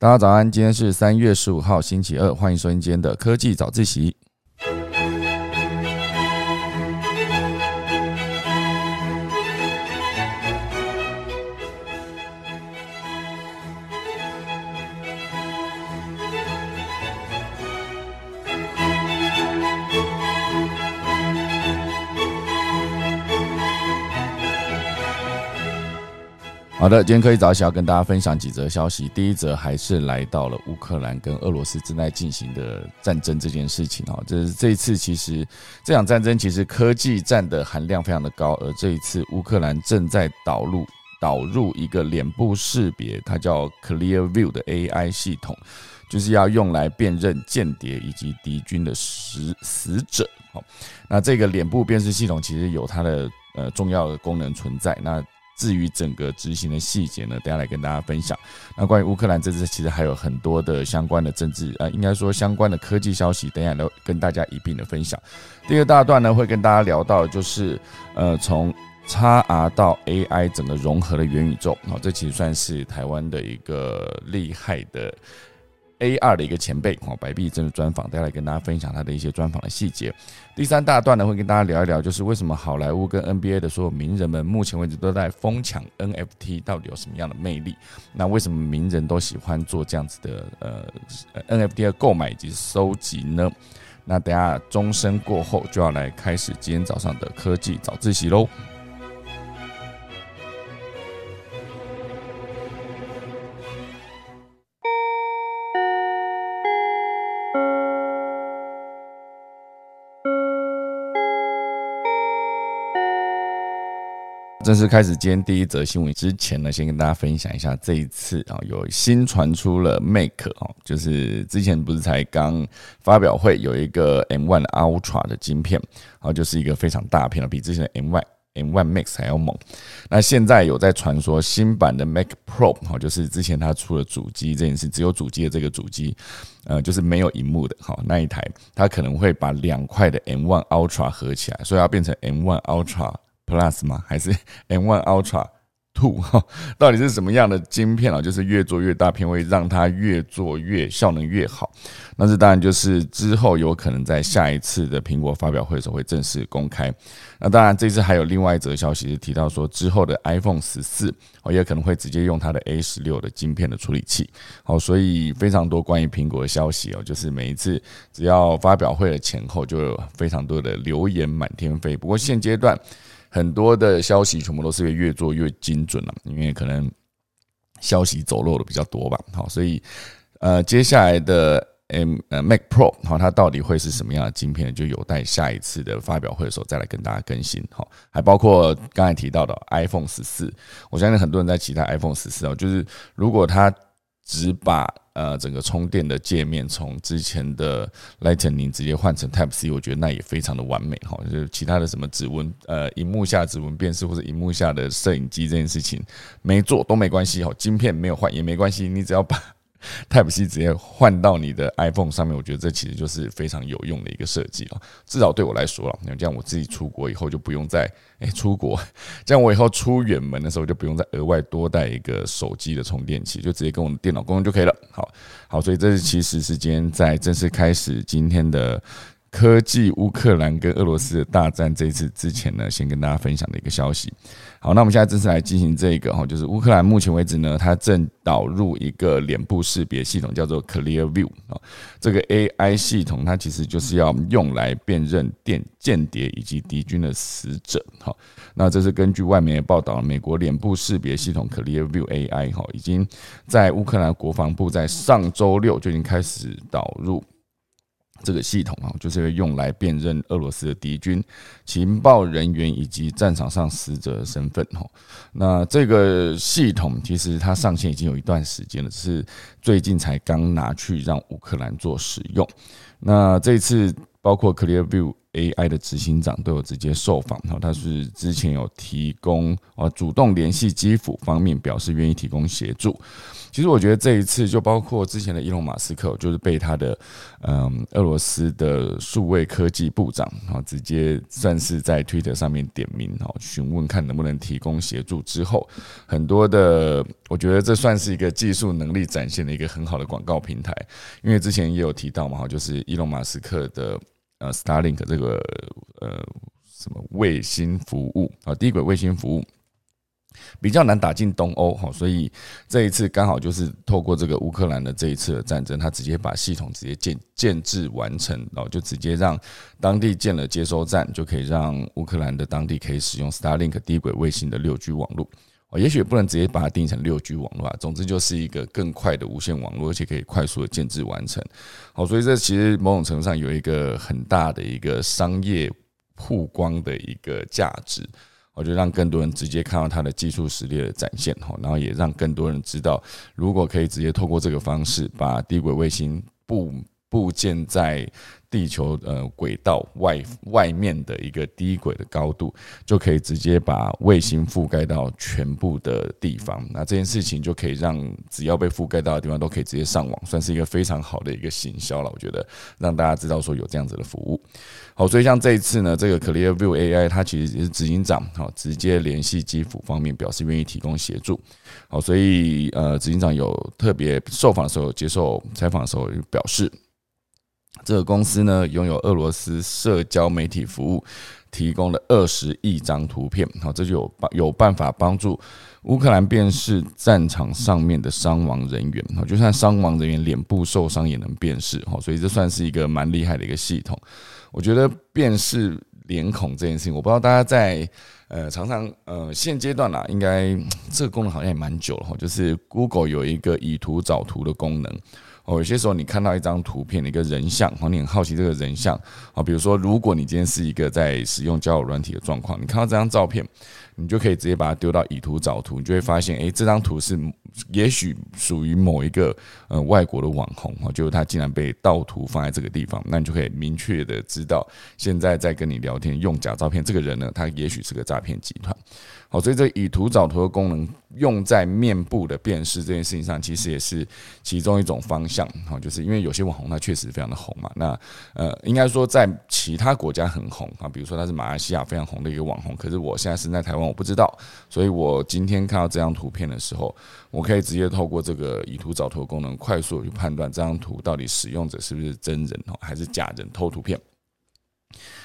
大家早安，今天是三月十五号，星期二，欢迎收听今天的科技早自习。好的，今天可以早起要跟大家分享几则消息。第一则还是来到了乌克兰跟俄罗斯正在进行的战争这件事情啊，这是这一次其实这场战争其实科技战的含量非常的高，而这一次乌克兰正在导入导入一个脸部识别，它叫 Clear View 的 AI 系统，就是要用来辨认间谍以及敌军的死死者。好，那这个脸部辨识系统其实有它的呃重要的功能存在。那至于整个执行的细节呢，等下来跟大家分享。那关于乌克兰这次，其实还有很多的相关的政治，呃，应该说相关的科技消息，等下都跟大家一并的分享。第二大段呢，会跟大家聊到，就是呃，从 XR 到 AI 整个融合的元宇宙，哦，这其实算是台湾的一个厉害的。A 二的一个前辈哦，白碧正的专访，再来跟大家分享他的一些专访的细节。第三大段呢，会跟大家聊一聊，就是为什么好莱坞跟 NBA 的所有名人们目前为止都在疯抢 NFT，到底有什么样的魅力？那为什么名人都喜欢做这样子的呃 NFT 的购买以及收集呢？那等下钟声过后，就要来开始今天早上的科技早自习喽。正式开始今天第一则新闻之前呢，先跟大家分享一下这一次啊，有新传出了 Make 哦，就是之前不是才刚发表会有一个 M1 Ultra 的晶片，然后就是一个非常大片了，比之前的 M1 M1 Max 还要猛。那现在有在传说新版的 Mac Pro 哈，就是之前它出了主机这件事，只有主机的这个主机，呃，就是没有荧幕的哈那一台，它可能会把两块的 M1 Ultra 合起来，所以要变成 M1 Ultra。Plus 吗？还是 M1 Ultra Two？哈，到底是什么样的晶片啊？就是越做越大片，会让它越做越效能越好。那这当然就是之后有可能在下一次的苹果发表会的时候会正式公开。那当然，这次还有另外一则消息是提到说，之后的 iPhone 十四哦，也可能会直接用它的 A 十六的晶片的处理器。好，所以非常多关于苹果的消息哦，就是每一次只要发表会的前后，就有非常多的流言满天飞。不过现阶段。很多的消息全部都是越做越精准了，因为可能消息走漏的比较多吧。好，所以呃，接下来的 M 呃 Mac Pro 好，它到底会是什么样的晶片，就有待下一次的发表会的时候再来跟大家更新。好，还包括刚才提到的 iPhone 十四，我相信很多人在期待 iPhone 十四哦，就是如果它只把呃整个充电的界面从之前的 Lightning 直接换成 Type C，我觉得那也非常的完美哈。就是其他的什么指纹呃荧幕下指纹辨识或者荧幕下的摄影机这件事情没做都没关系哈，晶片没有换也没关系，你只要把。Type C 直接换到你的 iPhone 上面，我觉得这其实就是非常有用的一个设计了。至少对我来说了，那这样我自己出国以后就不用再哎出国，这样我以后出远门的时候就不用再额外多带一个手机的充电器，就直接跟我们电脑共用就可以了。好好，所以这是其实是今天在正式开始今天的。科技乌克兰跟俄罗斯的大战，这一次之前呢，先跟大家分享的一个消息。好，那我们现在正式来进行这个哈，就是乌克兰目前为止呢，它正导入一个脸部识别系统，叫做 Clear View 啊。这个 AI 系统它其实就是要用来辨认电间谍以及敌军的死者。哈，那这是根据外媒的报道，美国脸部识别系统 Clear View AI 哈，已经在乌克兰国防部在上周六就已经开始导入。这个系统啊，就是用来辨认俄罗斯的敌军、情报人员以及战场上死者的身份。哦，那这个系统其实它上线已经有一段时间了，只是最近才刚拿去让乌克兰做使用。那这次包括 Clear View AI 的执行长都有直接受访，哈，他是之前有提供啊，主动联系基辅方面，表示愿意提供协助。其实我觉得这一次就包括之前的伊隆马斯克，就是被他的嗯俄罗斯的数位科技部长啊直接算是在 Twitter 上面点名哈，询问看能不能提供协助之后，很多的我觉得这算是一个技术能力展现的一个很好的广告平台，因为之前也有提到嘛哈，就是伊隆马斯克的呃 Starlink 这个呃什么卫星服务啊低轨卫星服务。比较难打进东欧哈，所以这一次刚好就是透过这个乌克兰的这一次的战争，他直接把系统直接建建制完成，然后就直接让当地建了接收站，就可以让乌克兰的当地可以使用 Starlink 低轨卫星的六 G 网络。哦，也许不能直接把它定成六 G 网络啊，总之就是一个更快的无线网络，而且可以快速的建制完成。好，所以这其实某种程度上有一个很大的一个商业曝光的一个价值。我就让更多人直接看到它的技术实力的展现哈，然后也让更多人知道，如果可以直接透过这个方式把低轨卫星布布建在。地球呃轨道外外面的一个低轨的高度，就可以直接把卫星覆盖到全部的地方。那这件事情就可以让只要被覆盖到的地方都可以直接上网，算是一个非常好的一个行销了。我觉得让大家知道说有这样子的服务。好，所以像这一次呢，这个 Clearview AI 它其实也是执行长，好直接联系基辅方面表示愿意提供协助。好，所以呃执行长有特别受访的时候接受采访的时候表示。这个公司呢，拥有俄罗斯社交媒体服务，提供了二十亿张图片，好，这就有有办法帮助乌克兰辨识战场上面的伤亡人员，好，就算伤亡人员脸部受伤也能辨识，好，所以这算是一个蛮厉害的一个系统。我觉得辨识脸孔这件事情，我不知道大家在呃常常呃现阶段啊，应该 这个功能好像也蛮久了哈，就是 Google 有一个以图找图的功能。哦，有些时候你看到一张图片的一个人像，哦，你很好奇这个人像，啊，比如说，如果你今天是一个在使用交友软体的状况，你看到这张照片。你就可以直接把它丢到以图找图，你就会发现，哎，这张图是也许属于某一个呃外国的网红哈，就是他竟然被盗图放在这个地方，那你就可以明确的知道，现在在跟你聊天用假照片这个人呢，他也许是个诈骗集团。好，所以这以图找图的功能用在面部的辨识这件事情上，其实也是其中一种方向。好，就是因为有些网红他确实非常的红嘛，那呃，应该说在其他国家很红啊，比如说他是马来西亚非常红的一个网红，可是我现在身在台湾。我不知道，所以我今天看到这张图片的时候，我可以直接透过这个以图找图功能，快速去判断这张图到底使用者是不是真人哦，还是假人偷图片。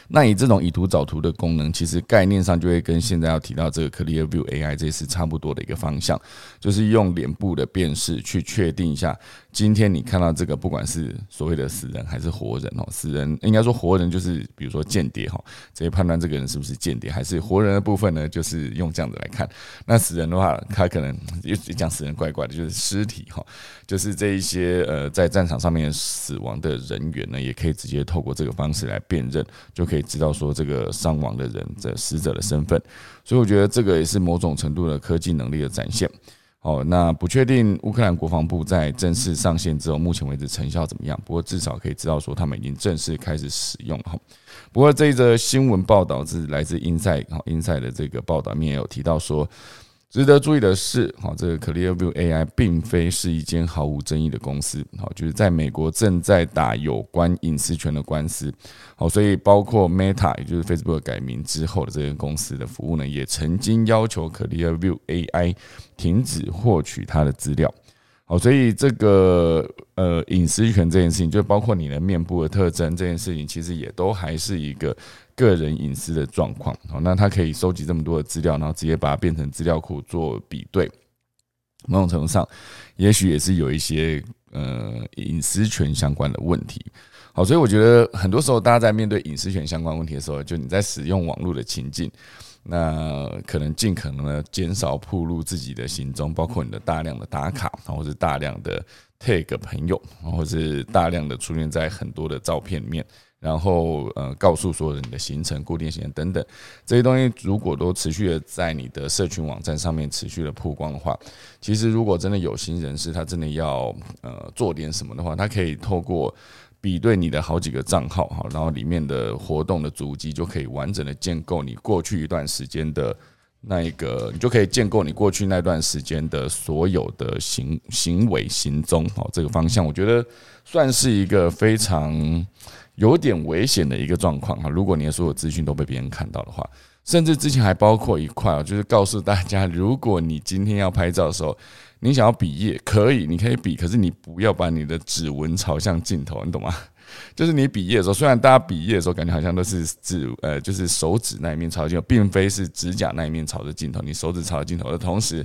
那以这种以图找图的功能，其实概念上就会跟现在要提到这个 Clearview AI 这是差不多的一个方向，就是用脸部的辨识去确定一下，今天你看到这个，不管是所谓的死人还是活人哦，死人应该说活人就是比如说间谍哈，直接判断这个人是不是间谍，还是活人的部分呢，就是用这样子来看。那死人的话，他可能也讲死人怪怪的，就是尸体哈，就是这一些呃在战场上面死亡的人员呢，也可以直接透过这个方式来辨认，就可以。可以知道说这个伤亡的人的死者的身份，所以我觉得这个也是某种程度的科技能力的展现。好，那不确定乌克兰国防部在正式上线之后，目前为止成效怎么样？不过至少可以知道说他们已经正式开始使用哈。不过这一则新闻报道是来自英赛好英赛的这个报道面有提到说。值得注意的是，好，这个 Clearview AI 并非是一间毫无争议的公司，好，就是在美国正在打有关隐私权的官司，好，所以包括 Meta，也就是 Facebook 改名之后的这间公司的服务呢，也曾经要求 Clearview AI 停止获取它的资料。好，所以这个呃隐私权这件事情，就包括你的面部的特征这件事情，其实也都还是一个个人隐私的状况。好，那它可以收集这么多的资料，然后直接把它变成资料库做比对，某种程度上，也许也是有一些呃隐私权相关的问题。好，所以我觉得很多时候大家在面对隐私权相关问题的时候，就你在使用网络的情境。那可能尽可能的减少铺露自己的行踪，包括你的大量的打卡，或者大量的 tag 朋友，或者是大量的出现在很多的照片里面，然后呃告诉所有人的行程、固定行程等等这些东西，如果都持续的在你的社群网站上面持续的曝光的话，其实如果真的有心人士他真的要呃做点什么的话，他可以透过。比对你的好几个账号哈，然后里面的活动的足迹就可以完整的建构你过去一段时间的那一个，你就可以建构你过去那段时间的所有的行行为行踪哦。这个方向我觉得算是一个非常有点危险的一个状况哈。如果你的所有资讯都被别人看到的话，甚至之前还包括一块啊，就是告诉大家，如果你今天要拍照的时候。你想要比耶可以，你可以比，可是你不要把你的指纹朝向镜头，你懂吗？就是你比耶的时候，虽然大家比耶的时候感觉好像都是指呃，就是手指那一面朝镜头，并非是指甲那一面朝着镜头，你手指朝着镜头的同时。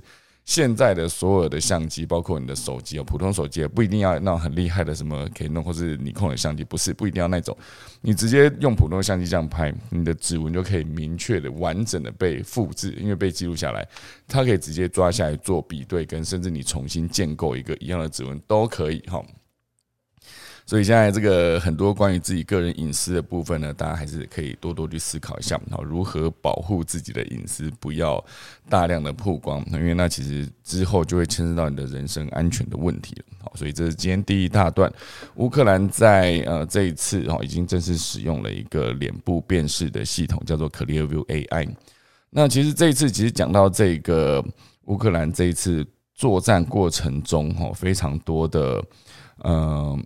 现在的所有的相机，包括你的手机哦，普通手机也不一定要那种很厉害的什么可以弄或是你控的相机，不是不一定要那种，你直接用普通相机这样拍，你的指纹就可以明确的、完整的被复制，因为被记录下来，它可以直接抓下来做比对，跟甚至你重新建构一个一样的指纹都可以哈。所以现在这个很多关于自己个人隐私的部分呢，大家还是可以多多去思考一下，好如何保护自己的隐私，不要大量的曝光，因为那其实之后就会牵涉到你的人身安全的问题了。好，所以这是今天第一大段，乌克兰在呃这一次哈已经正式使用了一个脸部辨识的系统，叫做 Clearview AI。那其实这一次其实讲到这个乌克兰这一次作战过程中，哈非常多的嗯。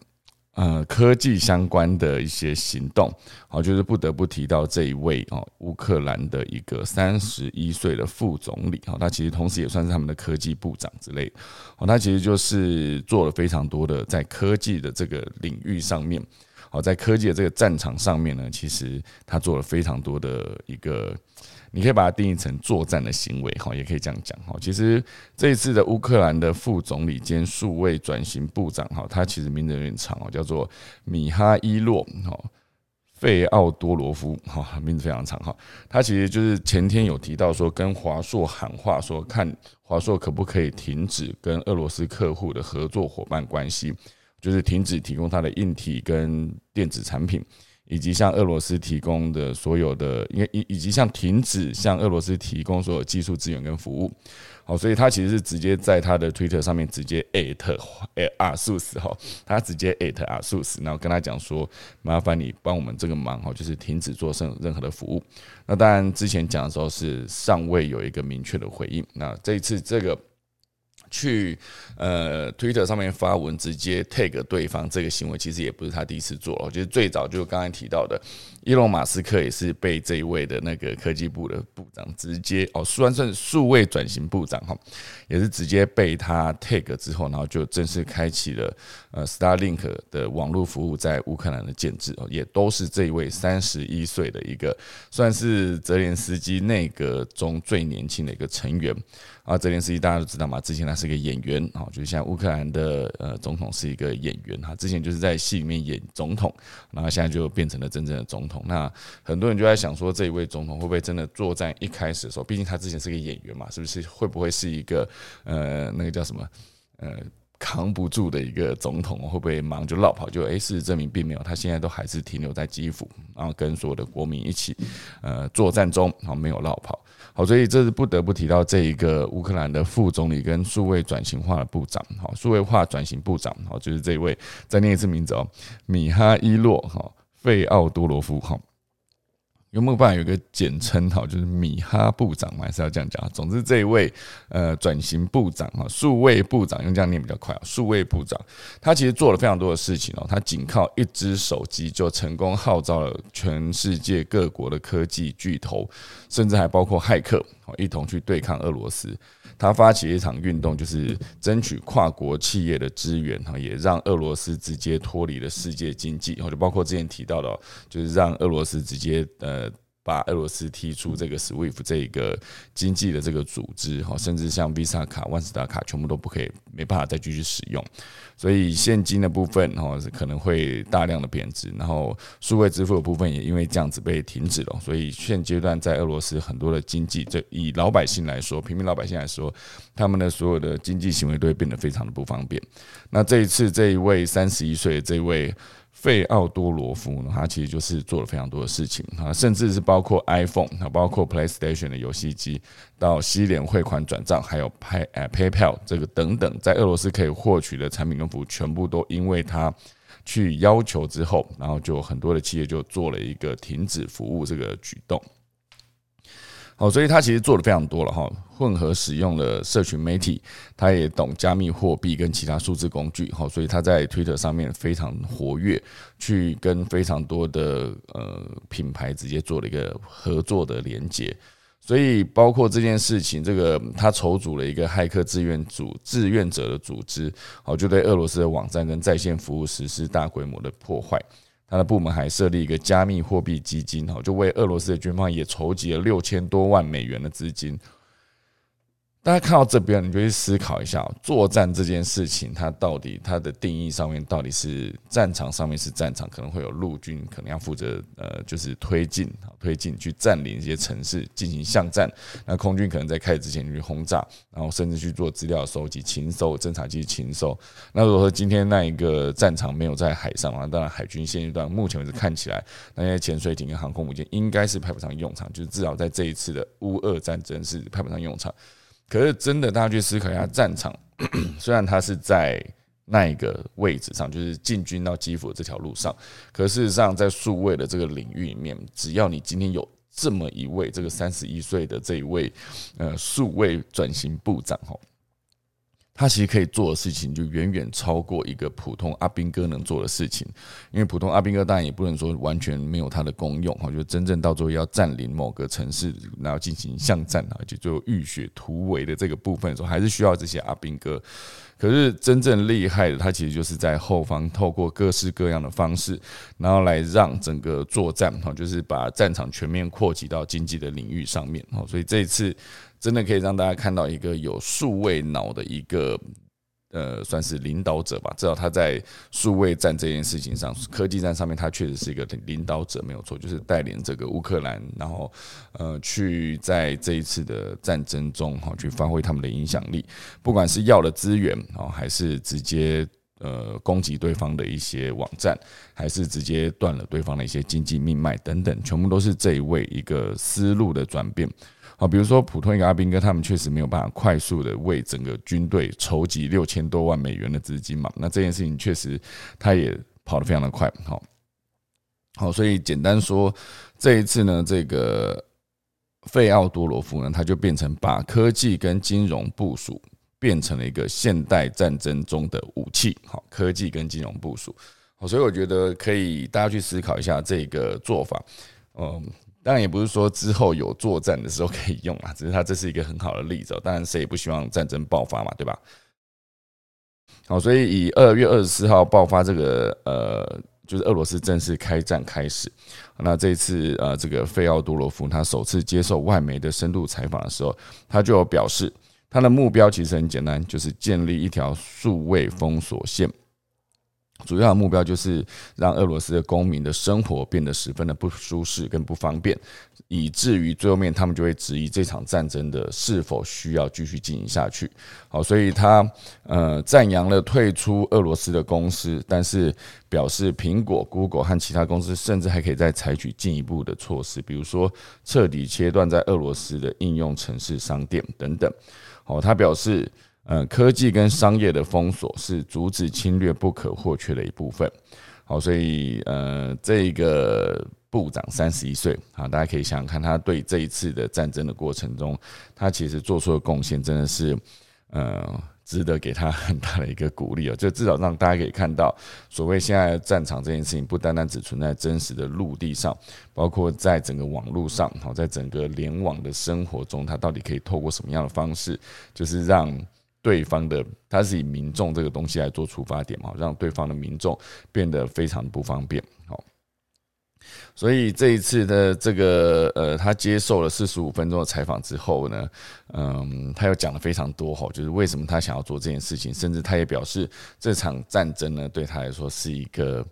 呃，科技相关的一些行动，好，就是不得不提到这一位哦，乌克兰的一个三十一岁的副总理，哈，他其实同时也算是他们的科技部长之类，哦，他其实就是做了非常多的在科技的这个领域上面，好，在科技的这个战场上面呢，其实他做了非常多的一个。你可以把它定义成作战的行为，哈，也可以这样讲，哈。其实这一次的乌克兰的副总理兼数位转型部长，哈，他其实名字有点长哦，叫做米哈伊洛，哈，费奥多罗夫，哈，名字非常长，哈。他其实就是前天有提到说，跟华硕喊话，说看华硕可不可以停止跟俄罗斯客户的合作伙伴关系，就是停止提供他的硬体跟电子产品。以及向俄罗斯提供的所有的，因为以以及像停止向俄罗斯提供所有技术资源跟服务，好，所以他其实是直接在他的推特上面直接艾特诶阿素斯哈，他直接艾特阿素斯，然后跟他讲说，麻烦你帮我们这个忙哈，就是停止做任任何的服务。那当然之前讲的时候是尚未有一个明确的回应，那这一次这个。去呃，Twitter 上面发文直接 tag 对方这个行为，其实也不是他第一次做了。就是最早就刚才提到的，伊隆马斯克也是被这一位的那个科技部的部长直接哦，算算数位转型部长哈，也是直接被他 tag 之后，然后就正式开启了呃 Starlink 的网络服务在乌克兰的建制哦，也都是这一位三十一岁的一个，算是泽连斯基内阁中最年轻的一个成员。啊，泽连斯基大家都知道嘛，之前他是个演员，啊，就是像乌克兰的呃总统是一个演员，哈，之前就是在戏里面演总统，然后现在就变成了真正的总统。那很多人就在想说，这一位总统会不会真的作战一开始的时候，毕竟他之前是个演员嘛，是不是会不会是一个呃那个叫什么呃？扛不住的一个总统会不会忙就落跑？就哎，事实证明并没有，他现在都还是停留在基辅，然后跟所有的国民一起呃作战中，好没有落跑。好，所以这是不得不提到这一个乌克兰的副总理跟数位转型化的部长，好，数位化转型部长，好，就是这位再念一次名字哦，米哈伊洛哈费奥多罗夫哈。有没有办法有个简称哈，就是米哈部长嘛，还是要这样讲。总之，这一位呃转型部长哈，数位部长用这样念比较快啊。数位部长他其实做了非常多的事情哦，他仅靠一只手机就成功号召了全世界各国的科技巨头，甚至还包括骇客一同去对抗俄罗斯。他发起一场运动，就是争取跨国企业的资源哈，也让俄罗斯直接脱离了世界经济，或者包括之前提到的，就是让俄罗斯直接呃。把俄罗斯踢出这个 SWIFT 这个经济的这个组织哈，甚至像 Visa 卡、万事达卡全部都不可以，没办法再继续使用。所以现金的部分哈可能会大量的贬值，然后数位支付的部分也因为这样子被停止了。所以现阶段在俄罗斯很多的经济，这以老百姓来说，平民老百姓来说，他们的所有的经济行为都会变得非常的不方便。那这一次这一位三十一岁这位。费奥多罗夫呢，他其实就是做了非常多的事情啊，甚至是包括 iPhone 啊，包括 PlayStation 的游戏机，到西联汇款转账，还有 Pay 呃 PayPal 这个等等，在俄罗斯可以获取的产品跟服务，全部都因为他去要求之后，然后就很多的企业就做了一个停止服务这个举动。好，所以他其实做的非常多了哈，混合使用了社群媒体，他也懂加密货币跟其他数字工具，好，所以他在 Twitter 上面非常活跃，去跟非常多的呃品牌直接做了一个合作的连接，所以包括这件事情，这个他筹组了一个骇客志愿组志愿者的组织，好，就对俄罗斯的网站跟在线服务实施大规模的破坏。他的部门还设立一个加密货币基金，哈，就为俄罗斯的军方也筹集了六千多万美元的资金。大家看到这边，你就去思考一下，作战这件事情，它到底它的定义上面到底是战场上面是战场，可能会有陆军可能要负责呃，就是推进推进去占领一些城市进行巷战，那空军可能在开始之前去轰炸，然后甚至去做资料收集、勤收、侦察机勤收。那如果说今天那一个战场没有在海上啊，当然海军现阶段目前为止看起来，那些潜水艇跟航空母舰应该是派不上用场，就是至少在这一次的乌俄战争是派不上用场。可是真的，大家去思考一下，战场 虽然他是在那一个位置上，就是进军到基辅这条路上，可事实上在数位的这个领域里面，只要你今天有这么一位这个三十一岁的这一位呃数位转型部长哈。他其实可以做的事情就远远超过一个普通阿兵哥能做的事情，因为普通阿兵哥当然也不能说完全没有他的功用哈，就真正到最后要占领某个城市，然后进行巷战啊，就最后浴血突围的这个部分的时候，还是需要这些阿兵哥。可是真正厉害的，他其实就是在后方透过各式各样的方式，然后来让整个作战哈，就是把战场全面扩及到经济的领域上面哈，所以这一次。真的可以让大家看到一个有数位脑的一个呃，算是领导者吧。至少他在数位战这件事情上，科技战上面，他确实是一个领导者，没有错，就是带领这个乌克兰，然后呃，去在这一次的战争中哈，去发挥他们的影响力。不管是要的资源啊，还是直接呃攻击对方的一些网站，还是直接断了对方的一些经济命脉等等，全部都是这一位一个思路的转变。好，比如说普通一个阿兵哥，他们确实没有办法快速的为整个军队筹集六千多万美元的资金嘛。那这件事情确实他也跑得非常的快。好，好，所以简单说，这一次呢，这个费奥多罗夫呢，他就变成把科技跟金融部署变成了一个现代战争中的武器。好，科技跟金融部署。好，所以我觉得可以大家去思考一下这个做法。嗯。当然也不是说之后有作战的时候可以用啊，只是它这是一个很好的例子。当然谁也不希望战争爆发嘛，对吧？好，所以以二月二十四号爆发这个呃，就是俄罗斯正式开战开始。那这一次呃，这个费奥多罗夫他首次接受外媒的深度采访的时候，他就有表示，他的目标其实很简单，就是建立一条数位封锁线。主要的目标就是让俄罗斯的公民的生活变得十分的不舒适跟不方便，以至于最后面他们就会质疑这场战争的是否需要继续进行下去。好，所以他呃赞扬了退出俄罗斯的公司，但是表示苹果、Google 和其他公司甚至还可以再采取进一步的措施，比如说彻底切断在俄罗斯的应用城市商店等等。好，他表示。呃，科技跟商业的封锁是阻止侵略不可或缺的一部分。好，所以呃，这个部长三十一岁，好，大家可以想想看，他对这一次的战争的过程中，他其实做出的贡献，真的是呃，值得给他很大的一个鼓励哦。就至少让大家可以看到，所谓现在战场这件事情，不单单只存在真实的陆地上，包括在整个网络上，好，在整个联网的生活中，他到底可以透过什么样的方式，就是让。对方的他是以民众这个东西来做出发点嘛，让对方的民众变得非常不方便。好，所以这一次的这个呃，他接受了四十五分钟的采访之后呢，嗯，他又讲了非常多哈，就是为什么他想要做这件事情，甚至他也表示这场战争呢，对他来说是一个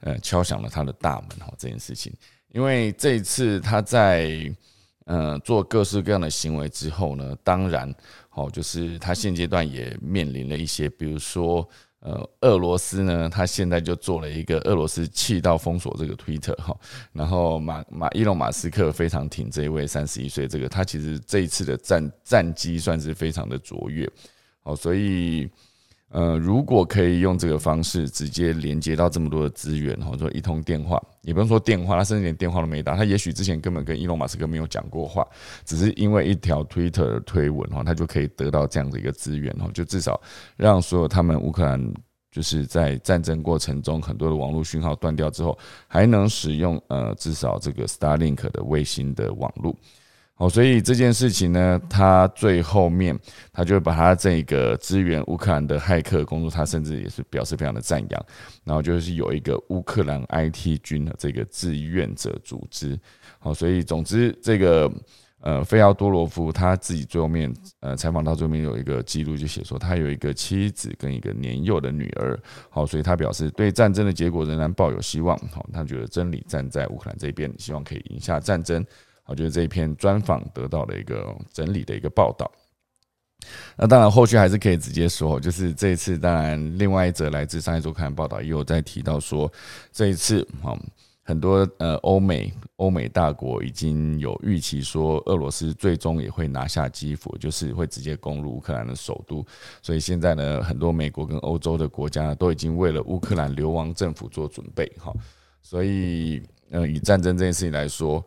呃敲响了他的大门哈，这件事情，因为这一次他在。嗯，做各式各样的行为之后呢，当然，好，就是他现阶段也面临了一些，比如说，呃，俄罗斯呢，他现在就做了一个俄罗斯气道封锁这个 Twitter 哈，然后马马伊隆马斯克非常挺这一位三十一岁这个，他其实这一次的战战绩算是非常的卓越，好，所以呃，如果可以用这个方式直接连接到这么多的资源，或者说一通电话，也不用说电话，他甚至连电话都没打，他也许之前根本跟伊隆马斯克没有讲过话，只是因为一条 Twitter 的推文哈，他就可以得到这样的一个资源哈，就至少让所有他们乌克兰。就是在战争过程中，很多的网络讯号断掉之后，还能使用呃至少这个 Starlink 的卫星的网络。哦，所以这件事情呢，他最后面他就把他这个支援乌克兰的骇客工作，他甚至也是表示非常的赞扬。然后就是有一个乌克兰 IT 军的这个志愿者组织。好，所以总之这个。呃，费奥多罗夫他自己最后面，呃，采访到最后面有一个记录，就写说他有一个妻子跟一个年幼的女儿，好，所以他表示对战争的结果仍然抱有希望，好，他觉得真理站在乌克兰这边，希望可以赢下战争，好，就是这一篇专访得到了一个整理的一个报道。那当然后续还是可以直接说，就是这一次，当然另外一则来自上一周刊报道也有在提到说，这一次，好。很多呃，欧美欧美大国已经有预期说，俄罗斯最终也会拿下基辅，就是会直接攻入乌克兰的首都。所以现在呢，很多美国跟欧洲的国家都已经为了乌克兰流亡政府做准备。哈，所以呃，以战争这件事情来说，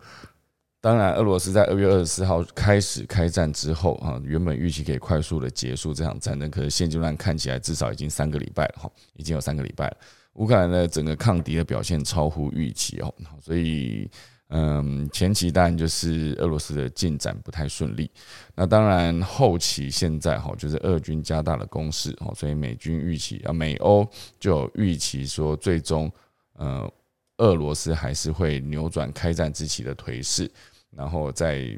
当然俄罗斯在二月二十四号开始开战之后啊，原本预期可以快速的结束这场战争，可是现阶段看起来至少已经三个礼拜了。哈，已经有三个礼拜了。乌克兰的整个抗敌的表现超乎预期哦，所以嗯，前期当然就是俄罗斯的进展不太顺利，那当然后期现在哈就是俄军加大了攻势哦，所以美军预期啊美欧就预期说最终呃俄罗斯还是会扭转开战之期的颓势，然后在。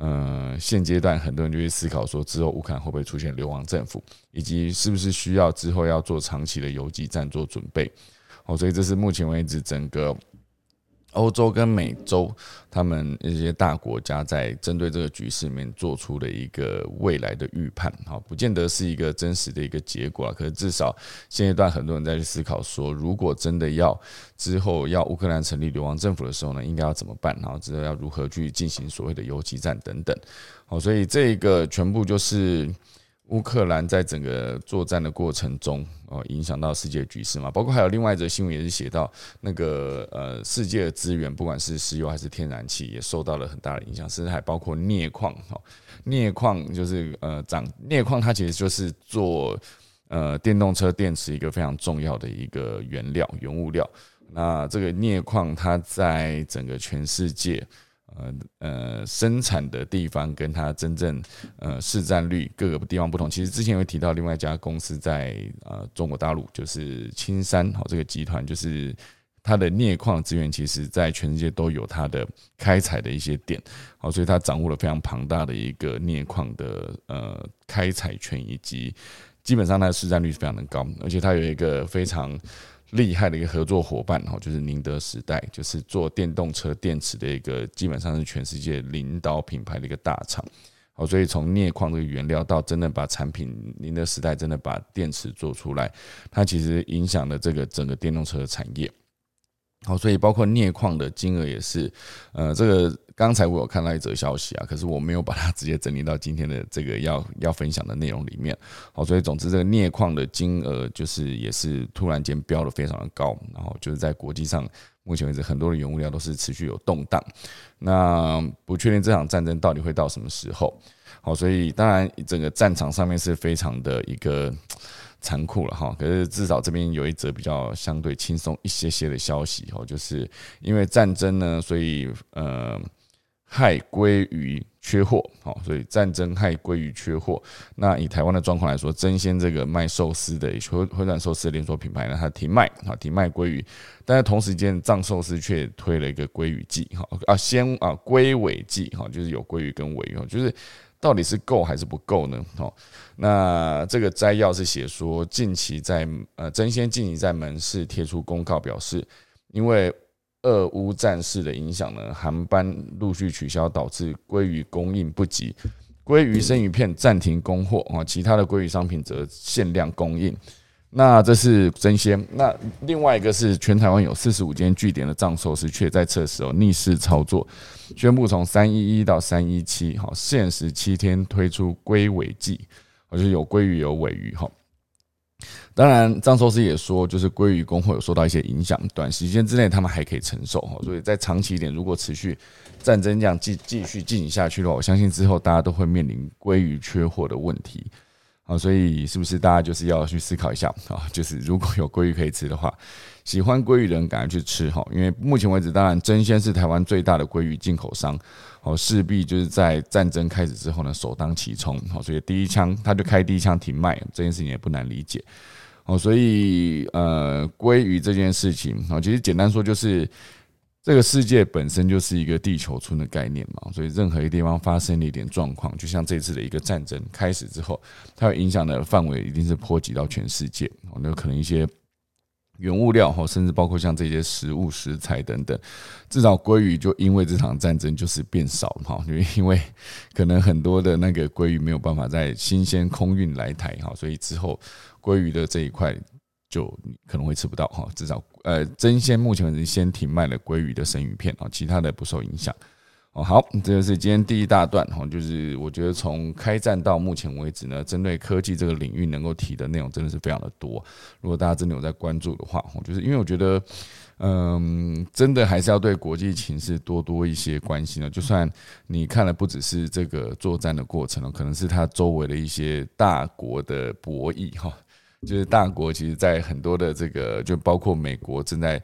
嗯，现阶段很多人就会思考说，之后乌克兰会不会出现流亡政府，以及是不是需要之后要做长期的游击战做准备。哦，所以这是目前为止整个。欧洲跟美洲，他们一些大国家在针对这个局势里面做出的一个未来的预判，哈，不见得是一个真实的一个结果啊。可是至少现阶段，很多人在去思考说，如果真的要之后要乌克兰成立流亡政府的时候呢，应该要怎么办？然后之后要如何去进行所谓的游击战等等。好，所以这个全部就是。乌克兰在整个作战的过程中，哦，影响到世界局势嘛，包括还有另外一则新闻也是写到，那个呃，世界的资源，不管是石油还是天然气，也受到了很大的影响，甚至还包括镍矿，哈，镍矿就是呃，涨镍矿它其实就是做呃电动车电池一个非常重要的一个原料原物料，那这个镍矿它在整个全世界。呃呃，生产的地方跟它真正呃市占率各个地方不同。其实之前有提到另外一家公司在呃中国大陆，就是青山好这个集团，就是它的镍矿资源，其实在全世界都有它的开采的一些点，好，所以它掌握了非常庞大的一个镍矿的呃开采权，以及基本上它的市占率是非常的高，而且它有一个非常。厉害的一个合作伙伴哈，就是宁德时代，就是做电动车电池的一个，基本上是全世界领导品牌的一个大厂。好，所以从镍矿这个原料到真的把产品，宁德时代真的把电池做出来，它其实影响了这个整个电动车的产业。好，所以包括镍矿的金额也是，呃，这个刚才我有看到一则消息啊，可是我没有把它直接整理到今天的这个要要分享的内容里面。好，所以总之这个镍矿的金额就是也是突然间飙的非常的高，然后就是在国际上目前为止很多的原物料都是持续有动荡，那不确定这场战争到底会到什么时候。好，所以当然整个战场上面是非常的一个。残酷了哈，可是至少这边有一则比较相对轻松一些些的消息哦，就是因为战争呢，所以呃，害鲑鱼缺货，好，所以战争害鲑鱼缺货。那以台湾的状况来说，争鲜这个卖寿司的回回转寿司的连锁品牌呢，它停卖啊，停卖鲑鱼，但是同时间藏寿司却推了一个鲑鱼季哈啊，先啊鲑尾季哈，就是有鲑鱼跟尾鱼，就是。到底是够还是不够呢？哦，那这个摘要是写说，近期在呃真仙近期在门市贴出公告，表示因为俄乌战事的影响呢，航班陆续取消，导致鲑鱼供应不及，鲑鱼生鱼片暂停供货啊，其他的鲑鱼商品则限量供应。那这是真鲜。那另外一个是全台湾有四十五间据点的藏寿司，却在测试哦逆势操作，宣布从三一一到三一七，好限时七天推出龟尾季，而且有鲑鱼有尾鱼哈。当然，张寿司也说，就是鲑鱼工会有受到一些影响，短时间之内他们还可以承受哈。所以在长期一点，如果持续战争这样继继续进行下去的话，我相信之后大家都会面临鲑鱼缺货的问题。啊，所以是不是大家就是要去思考一下啊？就是如果有鲑鱼可以吃的话，喜欢鲑鱼的人赶快去吃哈。因为目前为止，当然真鲜是台湾最大的鲑鱼进口商，哦，势必就是在战争开始之后呢，首当其冲。好，所以第一枪他就开第一枪停卖，这件事情也不难理解。哦，所以呃，鲑鱼这件事情，哦，其实简单说就是。这个世界本身就是一个地球村的概念嘛，所以任何一个地方发生了一点状况，就像这次的一个战争开始之后，它影响的范围一定是波及到全世界。哦，那可能一些原物料哈，甚至包括像这些食物食材等等，至少鲑鱼就因为这场战争就是变少了哈，因为因为可能很多的那个鲑鱼没有办法在新鲜空运来台哈，所以之后鲑鱼的这一块。就可能会吃不到哈，至少呃，真鲜目前为止先停卖了鲑鱼的生鱼片啊，其他的不受影响哦。好，这就是今天第一大段哈，就是我觉得从开战到目前为止呢，针对科技这个领域能够提的内容真的是非常的多。如果大家真的有在关注的话，就是因为我觉得，嗯，真的还是要对国际情势多多一些关心呢。就算你看了不只是这个作战的过程了可能是它周围的一些大国的博弈哈。就是大国，其实，在很多的这个，就包括美国，正在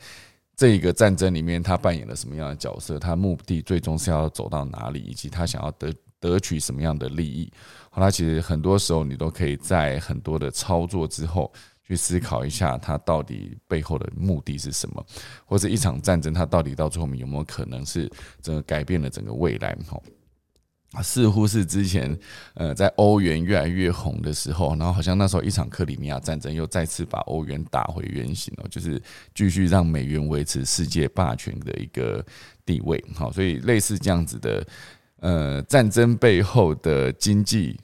这一个战争里面，他扮演了什么样的角色？他目的最终是要走到哪里，以及他想要得得取什么样的利益？好，他其实很多时候，你都可以在很多的操作之后，去思考一下，他到底背后的目的是什么，或者一场战争，他到底到最后面有没有可能是整个改变了整个未来？哈。似乎是之前，呃，在欧元越来越红的时候，然后好像那时候一场克里米亚战争又再次把欧元打回原形了，就是继续让美元维持世界霸权的一个地位。好，所以类似这样子的，呃，战争背后的经济。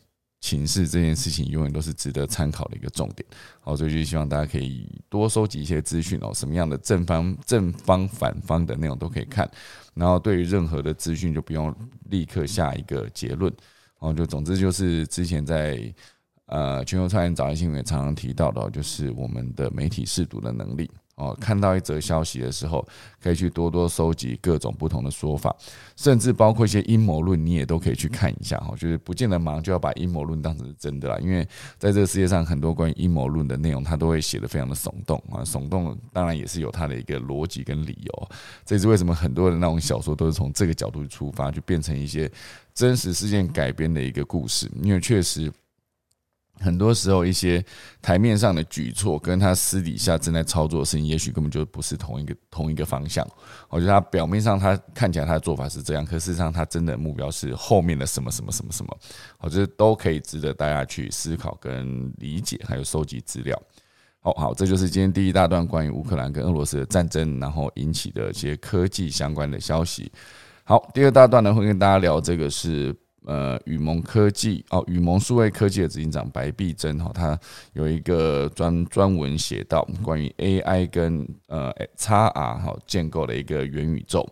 情势这件事情永远都是值得参考的一个重点，好，所以就希望大家可以多收集一些资讯哦，什么样的正方、正方、反方的内容都可以看，然后对于任何的资讯就不用立刻下一个结论，哦，就总之就是之前在呃全球创业早安新闻常常提到的，就是我们的媒体试读的能力。哦，看到一则消息的时候，可以去多多收集各种不同的说法，甚至包括一些阴谋论，你也都可以去看一下哈。就是不见得马上就要把阴谋论当成是真的啦，因为在这个世界上，很多关于阴谋论的内容，它都会写的非常的耸动啊。耸动当然也是有它的一个逻辑跟理由，这是为什么很多的那种小说都是从这个角度出发，就变成一些真实事件改编的一个故事，因为确实。很多时候，一些台面上的举措，跟他私底下正在操作的事情，也许根本就不是同一个同一个方向。我觉得他表面上他看起来他的做法是这样，可事实上他真的目标是后面的什么什么什么什么。我觉得都可以值得大家去思考跟理解，还有收集资料。好好，这就是今天第一大段关于乌克兰跟俄罗斯的战争，然后引起的一些科技相关的消息。好，第二大段呢会跟大家聊这个是。呃，雨蒙科技哦，雨蒙数位科技的执行长白碧珍哈，他有一个专专文写到关于 AI 跟呃 XR 哈建构的一个元宇宙。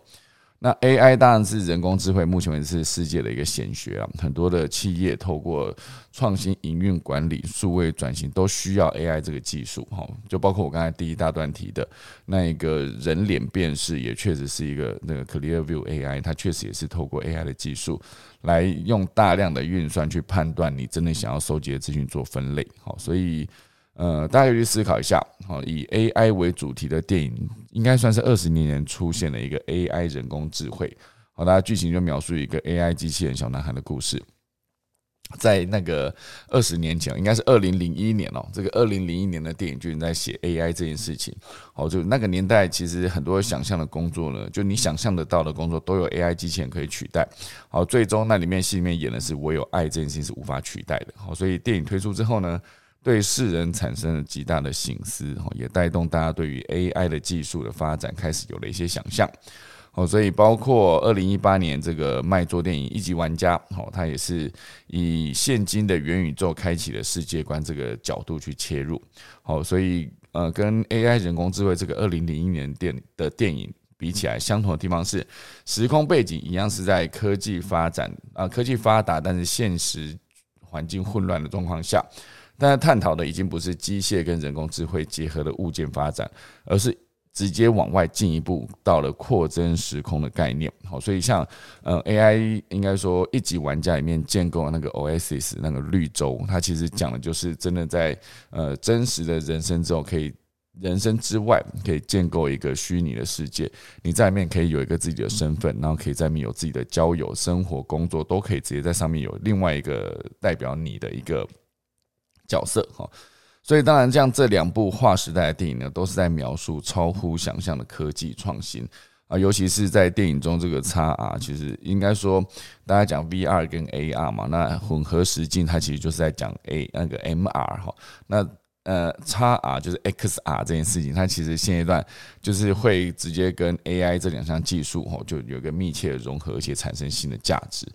那 AI 当然是人工智慧，目前为止是世界的一个显学啊。很多的企业透过创新营运管理、数位转型，都需要 AI 这个技术哈。就包括我刚才第一大段提的那一个人脸辨识，也确实是一个那个 Clearview AI，它确实也是透过 AI 的技术来用大量的运算去判断你真的想要收集的资讯做分类。好，所以。呃，大家可以去思考一下，好，以 AI 为主题的电影，应该算是二十年前出现了一个 AI 人工智慧。好，大家剧情就描述一个 AI 机器人小男孩的故事。在那个二十年前，应该是二零零一年哦，这个二零零一年的电影就在写 AI 这件事情。好，就那个年代，其实很多想象的工作呢，就你想象得到的工作，都有 AI 机器人可以取代。好，最终那里面戏里面演的是唯有爱这件事情是无法取代的。好，所以电影推出之后呢？对世人产生了极大的醒思，也带动大家对于 AI 的技术的发展开始有了一些想象。哦，所以包括二零一八年这个卖座电影《一级玩家》，哦，它也是以现今的元宇宙开启了世界观这个角度去切入。哦，所以呃，跟 AI 人工智慧这个二零零一年电的电影比起来，相同的地方是时空背景一样是在科技发展啊，科技发达，但是现实环境混乱的状况下，但是探讨的已经不是机械跟人工智慧结合的物件发展，而是。直接往外进一步到了扩增时空的概念，好，所以像呃 AI 应该说一级玩家里面建构的那个 OSIS 那个绿洲，它其实讲的就是真的在呃真实的人生之后，可以人生之外可以建构一个虚拟的世界，你在里面可以有一个自己的身份，然后可以在里面有自己的交友、生活、工作，都可以直接在上面有另外一个代表你的一个角色，哈。所以，当然，像这两部划时代的电影呢，都是在描述超乎想象的科技创新啊，尤其是在电影中这个 XR，其实应该说，大家讲 VR 跟 AR 嘛，那混合实境它其实就是在讲 A 那个 MR 哈，那呃 XR 就是 XR 这件事情，它其实现阶段就是会直接跟 AI 这两项技术哈，就有一个密切的融合，而且产生新的价值。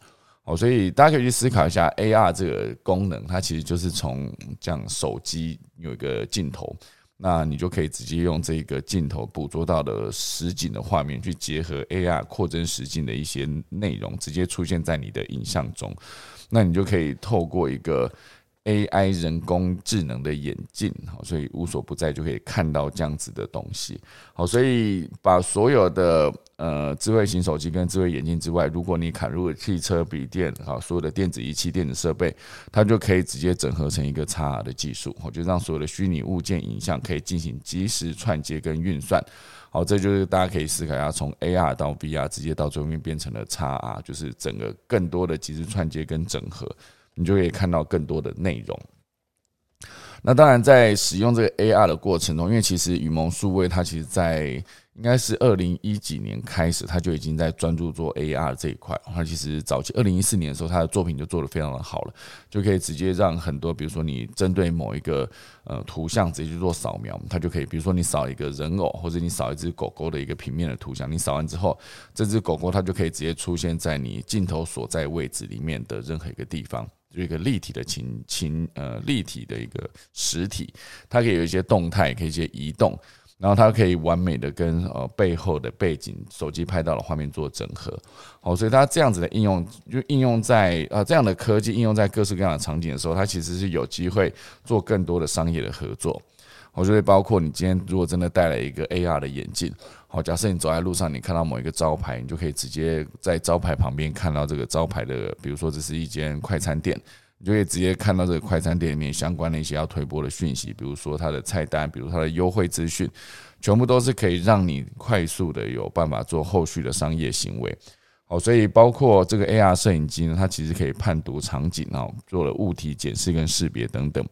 哦，所以大家可以去思考一下，AR 这个功能，它其实就是从这样手机有一个镜头，那你就可以直接用这个镜头捕捉到的实景的画面，去结合 AR 扩增实景的一些内容，直接出现在你的影像中，那你就可以透过一个。AI 人工智能的眼镜，好，所以无所不在就可以看到这样子的东西，好，所以把所有的呃智慧型手机跟智慧眼镜之外，如果你砍入了汽车、笔电，好，所有的电子仪器、电子设备，它就可以直接整合成一个 XR 的技术，好，就让所有的虚拟物件影像可以进行即时串接跟运算，好，这就是大家可以思考一下，从 AR 到 VR，直接到最后面变成了 XR，就是整个更多的即时串接跟整合。你就可以看到更多的内容。那当然，在使用这个 AR 的过程中，因为其实雨蒙数位它其实在应该是二零一几年开始，他就已经在专注做 AR 这一块。他其实早期二零一四年的时候，他的作品就做得非常的好了，就可以直接让很多，比如说你针对某一个呃图像直接去做扫描，它就可以，比如说你扫一个人偶，或者你扫一只狗狗的一个平面的图像，你扫完之后，这只狗狗它就可以直接出现在你镜头所在位置里面的任何一个地方。就一个立体的情情呃立体的一个实体，它可以有一些动态，可以一些移动，然后它可以完美的跟呃背后的背景手机拍到的画面做整合，好，所以它这样子的应用就应用在呃这样的科技应用在各式各样的场景的时候，它其实是有机会做更多的商业的合作。我觉得包括你今天如果真的戴了一个 AR 的眼镜，好，假设你走在路上，你看到某一个招牌，你就可以直接在招牌旁边看到这个招牌的，比如说这是一间快餐店，你就可以直接看到这个快餐店里面相关的一些要推播的讯息，比如说它的菜单，比如它的优惠资讯，全部都是可以让你快速的有办法做后续的商业行为。好，所以包括这个 AR 摄影机呢，它其实可以判读场景，然后做了物体检视跟识别等等。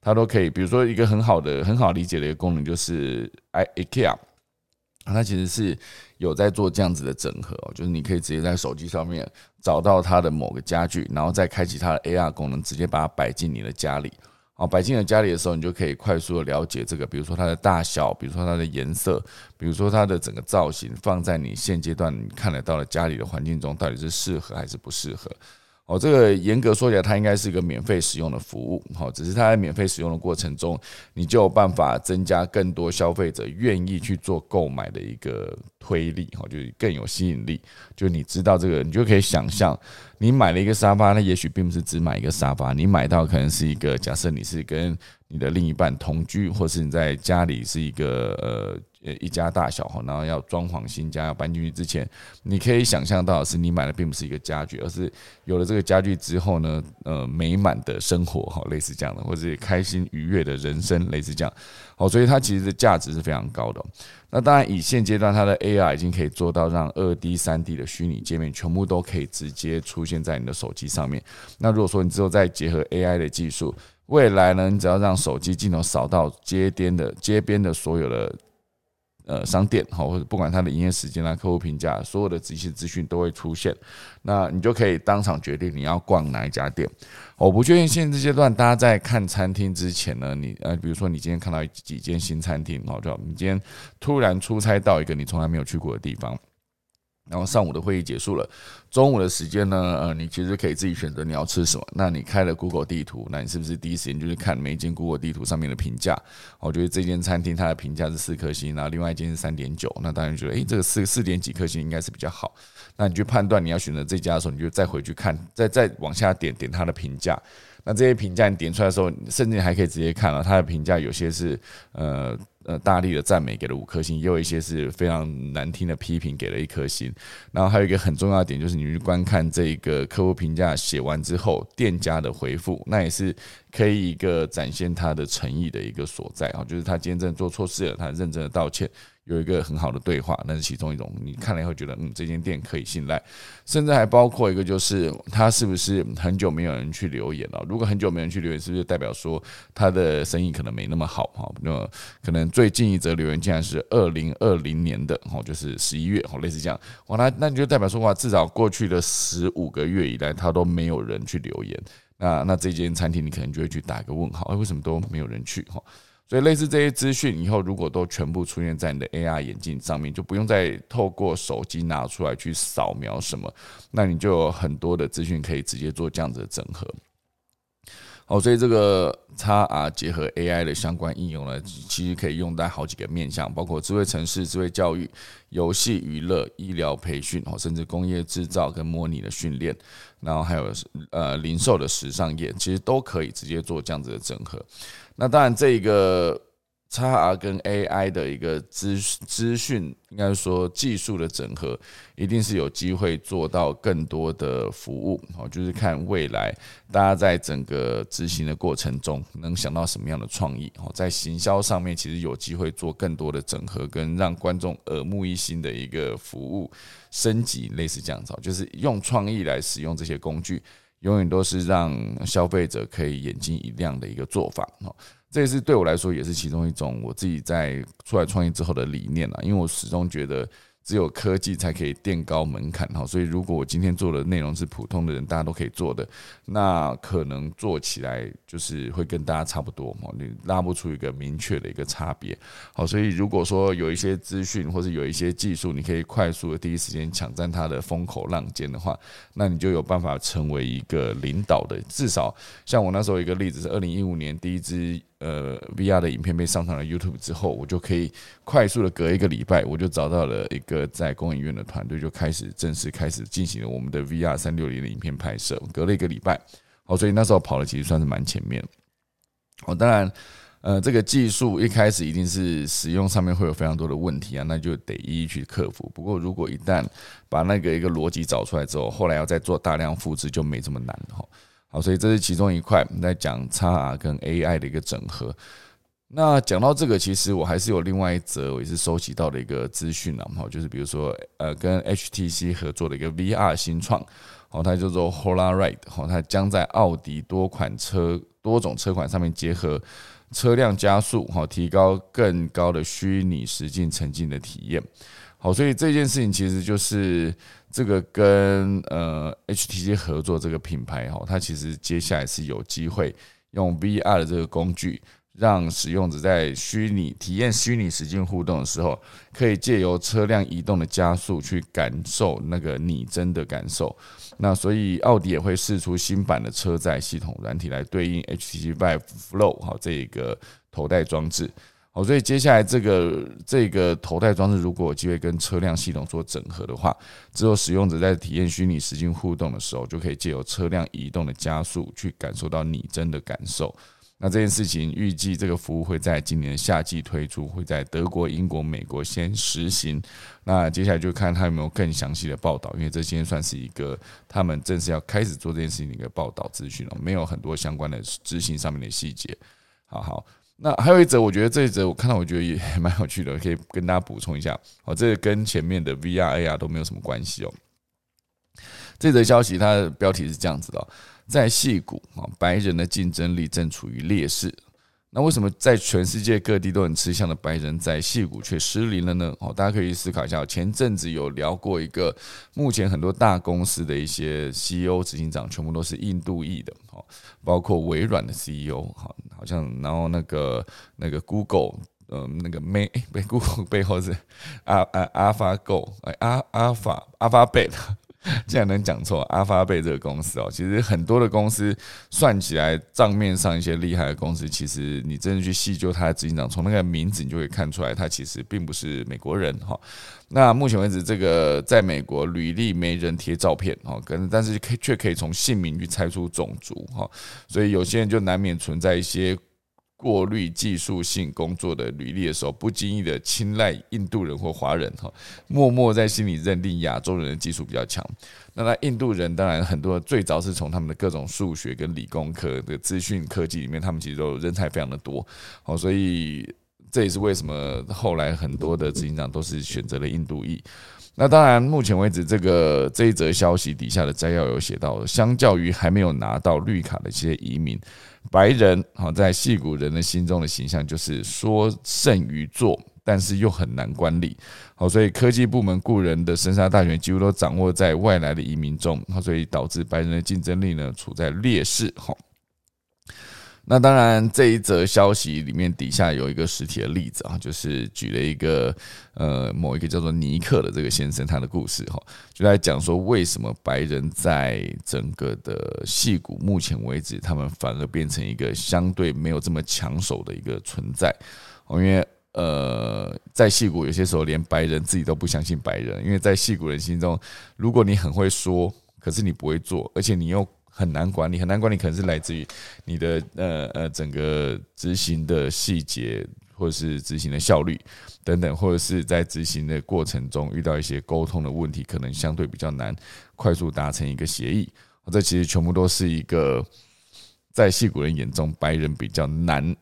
它都可以，比如说一个很好的、很好理解的一个功能，就是 i IKEA，它其实是有在做这样子的整合，就是你可以直接在手机上面找到它的某个家具，然后再开启它的 AR 功能，直接把它摆进你的家里。哦，摆进了家里的时候，你就可以快速的了解这个，比如说它的大小，比如说它的颜色，比如说它的整个造型，放在你现阶段你看得到的家里的环境中，到底是适合还是不适合。哦，这个严格说起来，它应该是一个免费使用的服务，好，只是它在免费使用的过程中，你就有办法增加更多消费者愿意去做购买的一个推力，哈，就是更有吸引力。就你知道这个，你就可以想象，你买了一个沙发，那也许并不是只买一个沙发，你买到可能是一个，假设你是跟你的另一半同居，或是你在家里是一个呃。呃，一家大小哈，然后要装潢新家，要搬进去之前，你可以想象到是，你买的并不是一个家具，而是有了这个家具之后呢，呃，美满的生活哈，类似这样的，或者开心愉悦的人生，类似这样。好，所以它其实的价值是非常高的。那当然，以现阶段它的 AR 已经可以做到让二 D、三 D 的虚拟界面全部都可以直接出现在你的手机上面。那如果说你之后再结合 AI 的技术，未来呢，你只要让手机镜头扫到街边的街边的所有的。呃，商店好，或者不管它的营业时间啊、客户评价，所有的这些资讯都会出现，那你就可以当场决定你要逛哪一家店。我不确定现在阶段大家在看餐厅之前呢，你呃，比如说你今天看到几间新餐厅，好，就你今天突然出差到一个你从来没有去过的地方，然后上午的会议结束了，中午的时间呢，呃，你其实可以自己选择你要吃什么。那你开了 Google 地图，那你是不是第一时间就是看每一间 Google 地图上面的评价？我觉得这间餐厅它的评价是四颗星，然后另外一间是三点九，那当然觉得，诶，这个四四点几颗星应该是比较好。那你就判断你要选择这家的时候，你就再回去看，再再往下点点它的评价。那这些评价你点出来的时候，甚至还可以直接看了它的评价，有些是呃。呃，大力的赞美给了五颗星，也有一些是非常难听的批评给了一颗星。然后还有一个很重要的点，就是你去观看这个客户评价写完之后，店家的回复，那也是可以一个展现他的诚意的一个所在啊，就是他今天真的做错事了，他认真的道歉。有一个很好的对话，那是其中一种。你看了以后觉得，嗯，这间店可以信赖，甚至还包括一个，就是他是不是很久没有人去留言了？如果很久没人去留言，是不是代表说他的生意可能没那么好？哈，那可能最近一则留言竟然是二零二零年的，哦，就是十一月，哦，类似这样。哇，那那你就代表说，哇，至少过去的十五个月以来，他都没有人去留言。那那这间餐厅，你可能就会去打一个问号，哎，为什么都没有人去？哈。所以，类似这些资讯，以后如果都全部出现在你的 AR 眼镜上面，就不用再透过手机拿出来去扫描什么，那你就有很多的资讯可以直接做这样子的整合。哦，所以这个它啊结合 AI 的相关应用呢，其实可以用在好几个面向，包括智慧城市、智慧教育、游戏娱乐、医疗培训，哦，甚至工业制造跟模拟的训练，然后还有呃零售的时尚业，其实都可以直接做这样子的整合。那当然，这个 XR 跟 AI 的一个资资讯，应该说技术的整合，一定是有机会做到更多的服务。哦，就是看未来大家在整个执行的过程中，能想到什么样的创意。哦，在行销上面，其实有机会做更多的整合，跟让观众耳目一新的一个服务升级，类似这样子，就是用创意来使用这些工具。永远都是让消费者可以眼睛一亮的一个做法哦，这也是对我来说也是其中一种我自己在出来创业之后的理念了，因为我始终觉得。只有科技才可以垫高门槛哈，所以如果我今天做的内容是普通的人大家都可以做的，那可能做起来就是会跟大家差不多嘛，你拉不出一个明确的一个差别。好，所以如果说有一些资讯或者有一些技术，你可以快速的第一时间抢占它的风口浪尖的话，那你就有办法成为一个领导的。至少像我那时候一个例子是二零一五年第一支。呃，VR 的影片被上传了 YouTube 之后，我就可以快速的隔一个礼拜，我就找到了一个在公影院的团队，就开始正式开始进行了我们的 VR 三六零的影片拍摄。隔了一个礼拜，好，所以那时候跑的其实算是蛮前面。哦，当然，呃，这个技术一开始一定是使用上面会有非常多的问题啊，那就得一一去克服。不过，如果一旦把那个一个逻辑找出来之后，后来要再做大量复制就没这么难了哈。好，所以这是其中一块，我们在讲 XR 跟 AI 的一个整合。那讲到这个，其实我还是有另外一则，我也是收集到的一个资讯啊。哈，就是比如说，呃，跟 HTC 合作的一个 VR 新创，好，它叫做 HoloRide，好，它将在奥迪多款车、多种车款上面结合车辆加速，好，提高更高的虚拟实境沉浸的体验。好，所以这件事情其实就是。这个跟呃 HTC 合作这个品牌哈，它其实接下来是有机会用 VR 的这个工具，让使用者在虚拟体验虚拟实境互动的时候，可以借由车辆移动的加速去感受那个拟真的感受。那所以奥迪也会试出新版的车载系统软体来对应 HTC Vive Flow 哈这一个头戴装置。好，所以接下来这个这个头戴装置如果有机会跟车辆系统做整合的话，之后使用者在体验虚拟实境互动的时候，就可以借由车辆移动的加速去感受到拟真的感受。那这件事情预计这个服务会在今年夏季推出，会在德国、英国、美国先实行。那接下来就看他有没有更详细的报道，因为这先算是一个他们正式要开始做这件事情的一个报道资讯了，没有很多相关的执行上面的细节。好好。那还有一则，我觉得这一则我看到，我觉得也蛮有趣的，可以跟大家补充一下。哦，这个跟前面的 VR、AR 都没有什么关系哦。这则消息它的标题是这样子的：在戏谷啊，白人的竞争力正处于劣势。那为什么在全世界各地都很吃香的白人，在戏谷却失灵了呢？哦，大家可以思考一下。前阵子有聊过一个，目前很多大公司的一些 CEO、执行长全部都是印度裔的，哦，包括微软的 CEO，好，好像然后那个那个 Google 呃那个 May 被 Google 背后是阿阿 AlphaGo 哎阿 Alpha Alphabet。竟然能讲错，阿发贝这个公司哦，其实很多的公司算起来账面上一些厉害的公司，其实你真的去细究它的执行长，从那个名字你就可以看出来，他其实并不是美国人哈。那目前为止，这个在美国履历没人贴照片哈，跟但是可却可以从姓名去猜出种族哈，所以有些人就难免存在一些。过滤技术性工作的履历的时候，不经意的青睐印度人或华人哈，默默在心里认定亚洲人的技术比较强。那那印度人当然很多，最早是从他们的各种数学跟理工科的资讯科技里面，他们其实都人才非常的多。好，所以这也是为什么后来很多的执行长都是选择了印度裔。那当然，目前为止，这个这一则消息底下的摘要有写到，相较于还没有拿到绿卡的一些移民。白人好，在戏骨人的心中的形象就是说胜于做，但是又很难管理。好，所以科技部门雇人的生杀大权几乎都掌握在外来的移民中，好，所以导致白人的竞争力呢处在劣势。好。那当然，这一则消息里面底下有一个实体的例子啊，就是举了一个呃某一个叫做尼克的这个先生他的故事哈，就在讲说为什么白人在整个的戏骨目前为止，他们反而变成一个相对没有这么抢手的一个存在，因为呃在戏骨有些时候连白人自己都不相信白人，因为在戏骨人心中，如果你很会说，可是你不会做，而且你又很难管理，很难管理，可能是来自于你的呃呃整个执行的细节，或者是执行的效率等等，或者是在执行的过程中遇到一些沟通的问题，可能相对比较难快速达成一个协议。这其实全部都是一个在戏骨人眼中，白人比较难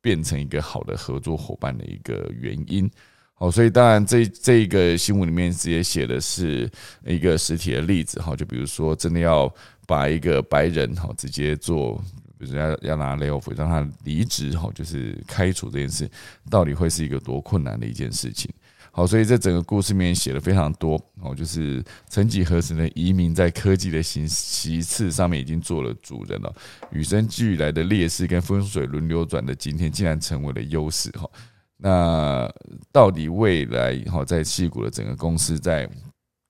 变成一个好的合作伙伴的一个原因。好，所以当然这这个新闻里面直接写的是一个实体的例子哈，就比如说真的要把一个白人哈直接做，比如要要拿 lv 让他离职哈，就是开除这件事，到底会是一个多困难的一件事情。好，所以这整个故事里面写了非常多哦，就是曾几何时呢，移民在科技的形其次上面已经做了主人了，与生俱来的劣势跟风水轮流转的今天，竟然成为了优势哈。那到底未来哈在戏骨的整个公司在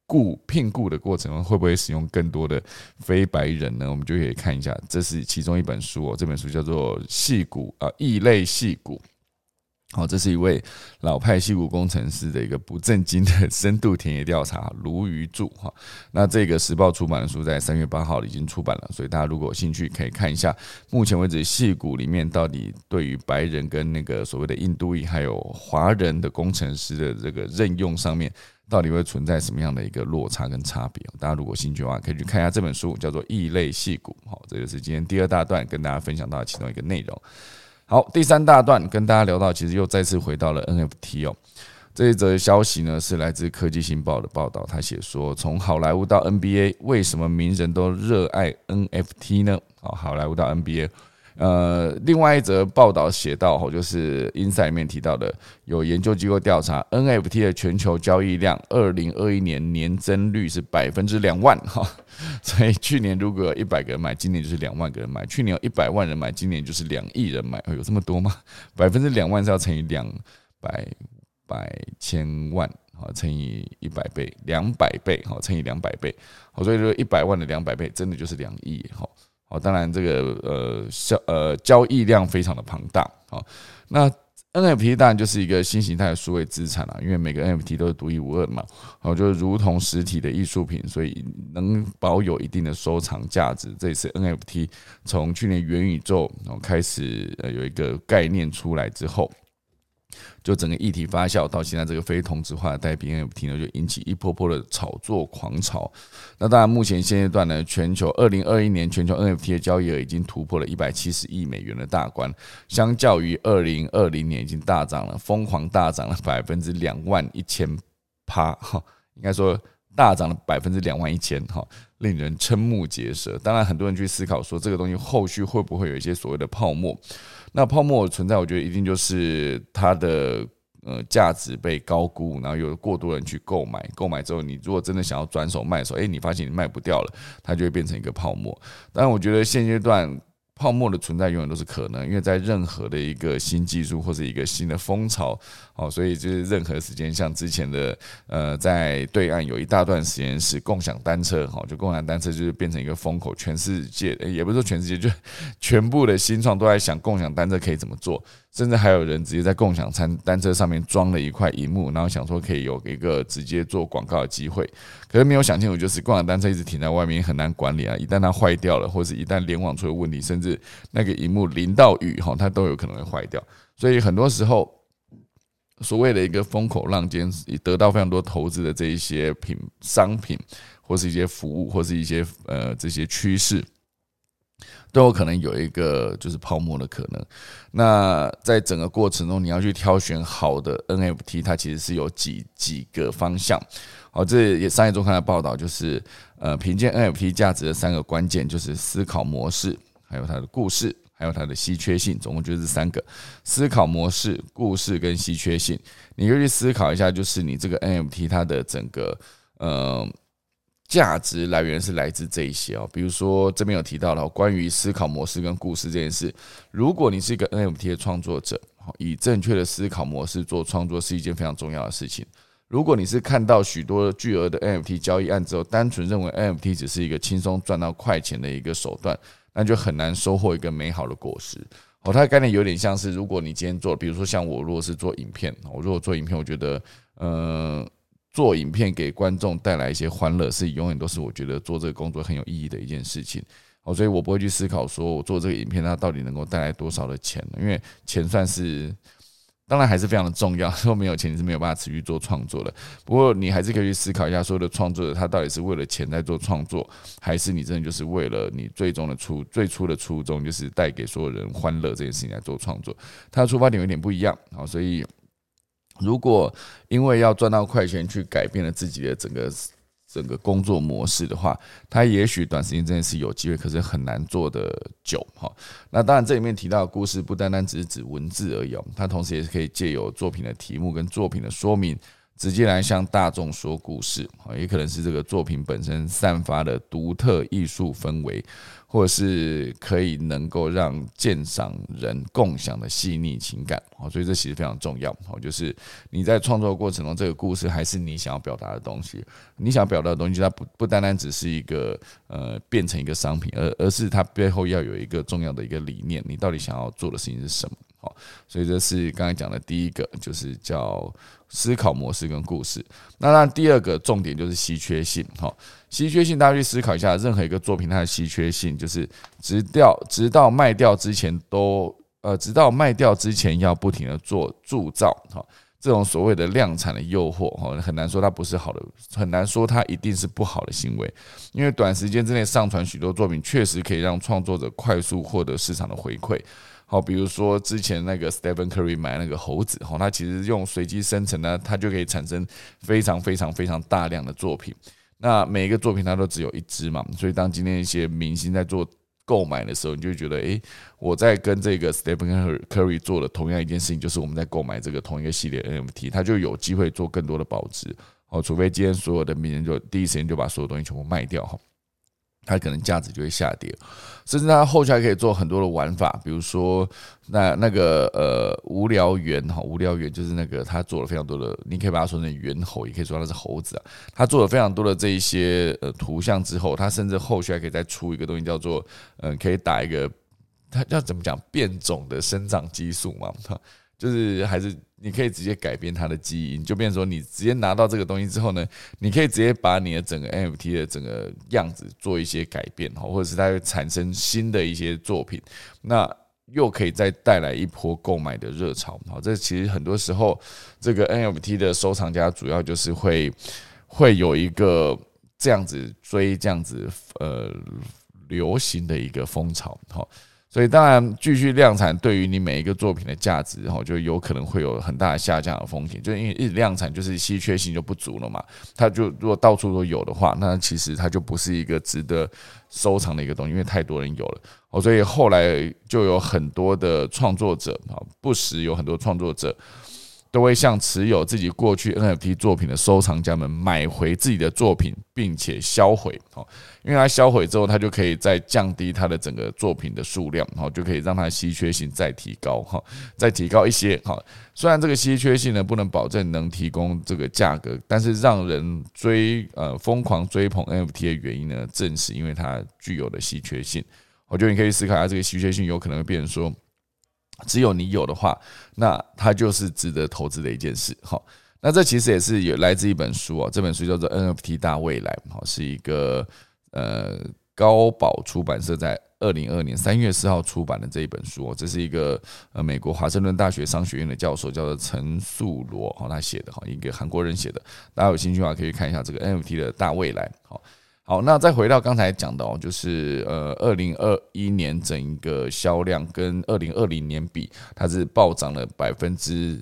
雇聘雇的过程中，会不会使用更多的非白人呢？我们就可以看一下，这是其中一本书哦，这本书叫做《戏骨啊异类戏骨》。好，这是一位老派戏骨工程师的一个不正经的深度田野调查，鲈鱼柱哈。那这个时报出版的书在三月八号已经出版了，所以大家如果有兴趣可以看一下。目前为止，戏骨里面到底对于白人跟那个所谓的印度裔还有华人的工程师的这个任用上面，到底会存在什么样的一个落差跟差别？大家如果兴趣的话，可以去看一下这本书，叫做《异类戏骨》。好，这就是今天第二大段跟大家分享到的其中一个内容。好，第三大段跟大家聊到，其实又再次回到了 NFT 哦。这一则消息呢，是来自科技新报的报道，他写说，从好莱坞到 NBA，为什么名人都热爱 NFT 呢？好，好莱坞到 NBA。呃，另外一则报道写到，哈，就是 Inside 里面提到的，有研究机构调查 NFT 的全球交易量，二零二一年年增率是百分之两万，哈，所以去年如果有一百个人买，今年就是两万个人买；去年有一百万人买，今年就是两亿人买，有这么多吗？百分之两万是要乘以两百百千万，好，乘以一百倍，两百倍，好，乘以两百倍，好，所以说一百万的两百倍，真的就是两亿，好。哦，当然，这个呃交呃交易量非常的庞大。好，那 NFT 当然就是一个新形态的数位资产了，因为每个 NFT 都是独一无二的嘛。好，就如同实体的艺术品，所以能保有一定的收藏价值。这次 NFT 从去年元宇宙开始呃有一个概念出来之后。就整个议题发酵到现在，这个非同质化的代币 NFT 呢，就引起一波波的炒作狂潮。那当然，目前现阶段呢，全球二零二一年全球 NFT 的交易额已经突破了一百七十亿美元的大关，相较于二零二零年已经大涨了，疯狂大涨了百分之两万一千趴哈，应该说大涨了百分之两万一千哈，令人瞠目结舌。当然，很多人去思考说，这个东西后续会不会有一些所谓的泡沫？那泡沫的存在，我觉得一定就是它的呃价值被高估，然后有过多人去购买，购买之后，你如果真的想要转手卖的时候，哎，你发现你卖不掉了，它就会变成一个泡沫。但我觉得现阶段泡沫的存在永远都是可能，因为在任何的一个新技术或者一个新的风潮，哦，所以就是任何时间，像之前的呃，在对岸有一大段时间是共享单车，哈，就共享单车就是变成一个风口，全世界也不是说全世界，就 全部的新创都在想共享单车可以怎么做。甚至还有人直接在共享餐单车上面装了一块荧幕，然后想说可以有一个直接做广告的机会，可是没有想清楚，就是共享单车一直停在外面很难管理啊！一旦它坏掉了，或者一旦联网出了问题，甚至那个荧幕淋到雨哈，它都有可能会坏掉。所以很多时候，所谓的一个风口浪尖，得到非常多投资的这一些品商品，或是一些服务，或是一些呃这些趋势。都有可能有一个就是泡沫的可能。那在整个过程中，你要去挑选好的 NFT，它其实是有几几个方向。好，这也商业周刊的报道就是呃，凭借 NFT 价值的三个关键就是思考模式，还有它的故事，还有它的稀缺性。总共就是三个：思考模式、故事跟稀缺性。你可以去思考一下，就是你这个 NFT 它的整个呃。价值来源是来自这一些哦，比如说这边有提到了关于思考模式跟故事这件事。如果你是一个 NFT 的创作者，以正确的思考模式做创作是一件非常重要的事情。如果你是看到许多巨额的 NFT 交易案之后，单纯认为 NFT 只是一个轻松赚到快钱的一个手段，那就很难收获一个美好的果实。哦，它的概念有点像是，如果你今天做，比如说像我，如果是做影片，我如果做影片，我觉得，嗯。做影片给观众带来一些欢乐，是永远都是我觉得做这个工作很有意义的一件事情。哦，所以我不会去思考说我做这个影片它到底能够带来多少的钱，因为钱算是当然还是非常的重要。说没有钱你是没有办法持续做创作的。不过你还是可以去思考一下，所有的创作者他到底是为了钱在做创作，还是你真的就是为了你最终的初最初的初衷就是带给所有人欢乐这件事情来做创作？他的出发点有点不一样。好，所以。如果因为要赚到快钱去改变了自己的整个整个工作模式的话，它也许短时间之内是有机会，可是很难做的久哈。那当然，这里面提到的故事不单单只是指文字而已，它同时也是可以借由作品的题目跟作品的说明，直接来向大众说故事也可能是这个作品本身散发的独特艺术氛围。或者是可以能够让鉴赏人共享的细腻情感，哦，所以这其实非常重要，哦，就是你在创作过程中，这个故事还是你想要表达的东西，你想表达的东西，它不不单单只是一个呃变成一个商品，而而是它背后要有一个重要的一个理念，你到底想要做的事情是什么？好，所以这是刚才讲的第一个，就是叫思考模式跟故事。那那第二个重点就是稀缺性，哈，稀缺性大家去思考一下，任何一个作品它的稀缺性，就是直到直到卖掉之前都呃，直到卖掉之前要不停的做铸造，哈，这种所谓的量产的诱惑，哈，很难说它不是好的，很难说它一定是不好的行为，因为短时间之内上传许多作品，确实可以让创作者快速获得市场的回馈。好，比如说之前那个 Stephen Curry 买那个猴子，哈，他其实用随机生成呢，它就可以产生非常非常非常大量的作品。那每一个作品它都只有一只嘛，所以当今天一些明星在做购买的时候，你就觉得，诶，我在跟这个 Stephen Curry 做的同样一件事情，就是我们在购买这个同一个系列 NFT，它就有机会做更多的保值。哦，除非今天所有的名人就第一时间就把所有东西全部卖掉，哈。它可能价值就会下跌，甚至它后续还可以做很多的玩法，比如说那那个呃无聊猿哈，无聊猿就是那个他做了非常多的，你可以把它说成猿猴，也可以说它是猴子啊。他做了非常多的这一些呃图像之后，他甚至后续还可以再出一个东西，叫做嗯，可以打一个，它叫怎么讲变种的生长激素嘛，就是还是。你可以直接改变它的基因，就变成说你直接拿到这个东西之后呢，你可以直接把你的整个 NFT 的整个样子做一些改变，哈，或者是它会产生新的一些作品，那又可以再带来一波购买的热潮，好，这其实很多时候这个 NFT 的收藏家主要就是会会有一个这样子追这样子呃流行的一个风潮，好。所以当然，继续量产对于你每一个作品的价值，然后就有可能会有很大的下降的风险。就因为一直量产，就是稀缺性就不足了嘛。它就如果到处都有的话，那其实它就不是一个值得收藏的一个东西，因为太多人有了。哦，所以后来就有很多的创作者啊，不时有很多创作者。都会向持有自己过去 NFT 作品的收藏家们买回自己的作品，并且销毁哦，因为它销毁之后，它就可以再降低它的整个作品的数量，哦，就可以让它稀缺性再提高哈，再提高一些哈。虽然这个稀缺性呢不能保证能提供这个价格，但是让人追呃疯狂追捧 NFT 的原因呢，正是因为它具有的稀缺性。我觉得你可以思考一下，这个稀缺性有可能会变成说。只有你有的话，那它就是值得投资的一件事。好，那这其实也是有来自一本书哦，这本书叫做《NFT 大未来》，好，是一个呃高宝出版社在二零二年三月四号出版的这一本书哦，这是一个呃美国华盛顿大学商学院的教授叫做陈素罗，好，他写的哈，一个韩国人写的，大家有兴趣的话可以看一下这个 NFT 的大未来，好。好，那再回到刚才讲的哦，就是呃，二零二一年整一个销量跟二零二零年比，它是暴涨了百分之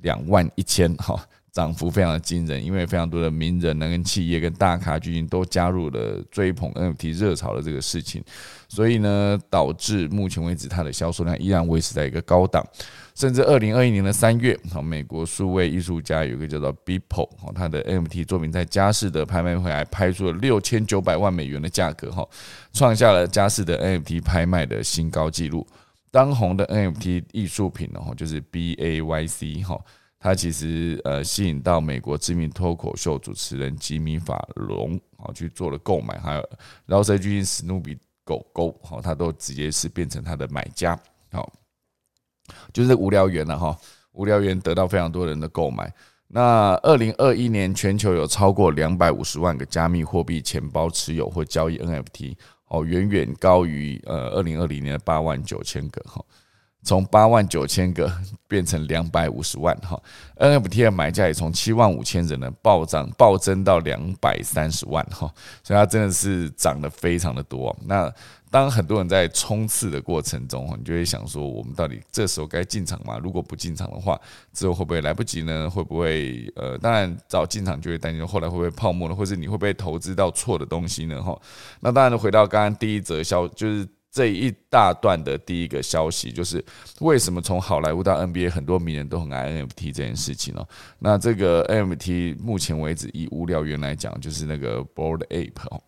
两万一千，哈，涨幅非常的惊人，因为非常多的名人呢、跟企业、跟大咖巨星都加入了追捧 NFT 热潮的这个事情，所以呢，导致目前为止它的销售量依然维持在一个高档。甚至二零二一年的三月，哈，美国数位艺术家有一个叫做 Beeple，哈，他的 NFT 作品在佳士得拍卖会还拍出了六千九百万美元的价格，哈，创下了佳士得 NFT 拍卖的新高纪录。当红的 NFT 艺术品，然后就是 BAYC，哈，它其实呃吸引到美国知名脱口秀主持人吉米·法隆，啊去做了购买，还有饶舌巨星史努比狗狗，哈，他都直接是变成他的买家，好。就是无聊猿了哈，无聊猿得到非常多人的购买。那二零二一年全球有超过两百五十万个加密货币钱包持有或交易 NFT，哦，远远高于呃二零二零年的八万九千个哈。从八万九千个变成两百五十万哈，NFT 的买家也从七万五千人呢暴涨暴增到两百三十万哈，所以它真的是涨得非常的多。那当很多人在冲刺的过程中，你就会想说，我们到底这时候该进场吗？如果不进场的话，之后会不会来不及呢？会不会呃，当然早进场就会担心后来会不会泡沫了？或是你会不会投资到错的东西呢？哈，那当然回到刚刚第一则消就是。这一大段的第一个消息就是为什么从好莱坞到 NBA 很多名人都很爱 NFT 这件事情哦。那这个 NFT 目前为止以无聊猿来讲，就是那个 Board Ape 哦，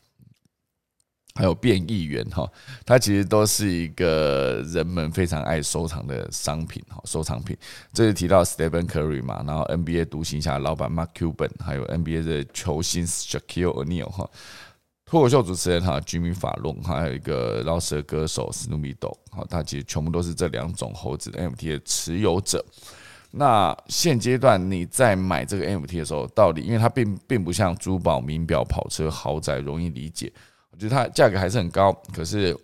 还有变异猿哈，它其实都是一个人们非常爱收藏的商品哈，收藏品。这是提到 Stephen Curry 嘛，然后 NBA 独行侠老板 Mark Cuban，还有 NBA 的球星 Shaquille O'Neal 哈。脱口秀主持人哈，居民法龙，还有一个饶舌歌手史努比斗，好，他其实全部都是这两种猴子的 NFT 的持有者。那现阶段你在买这个 NFT 的时候，到底因为它并并不像珠宝、名表、跑车、豪宅容易理解，我觉得它价格还是很高。可是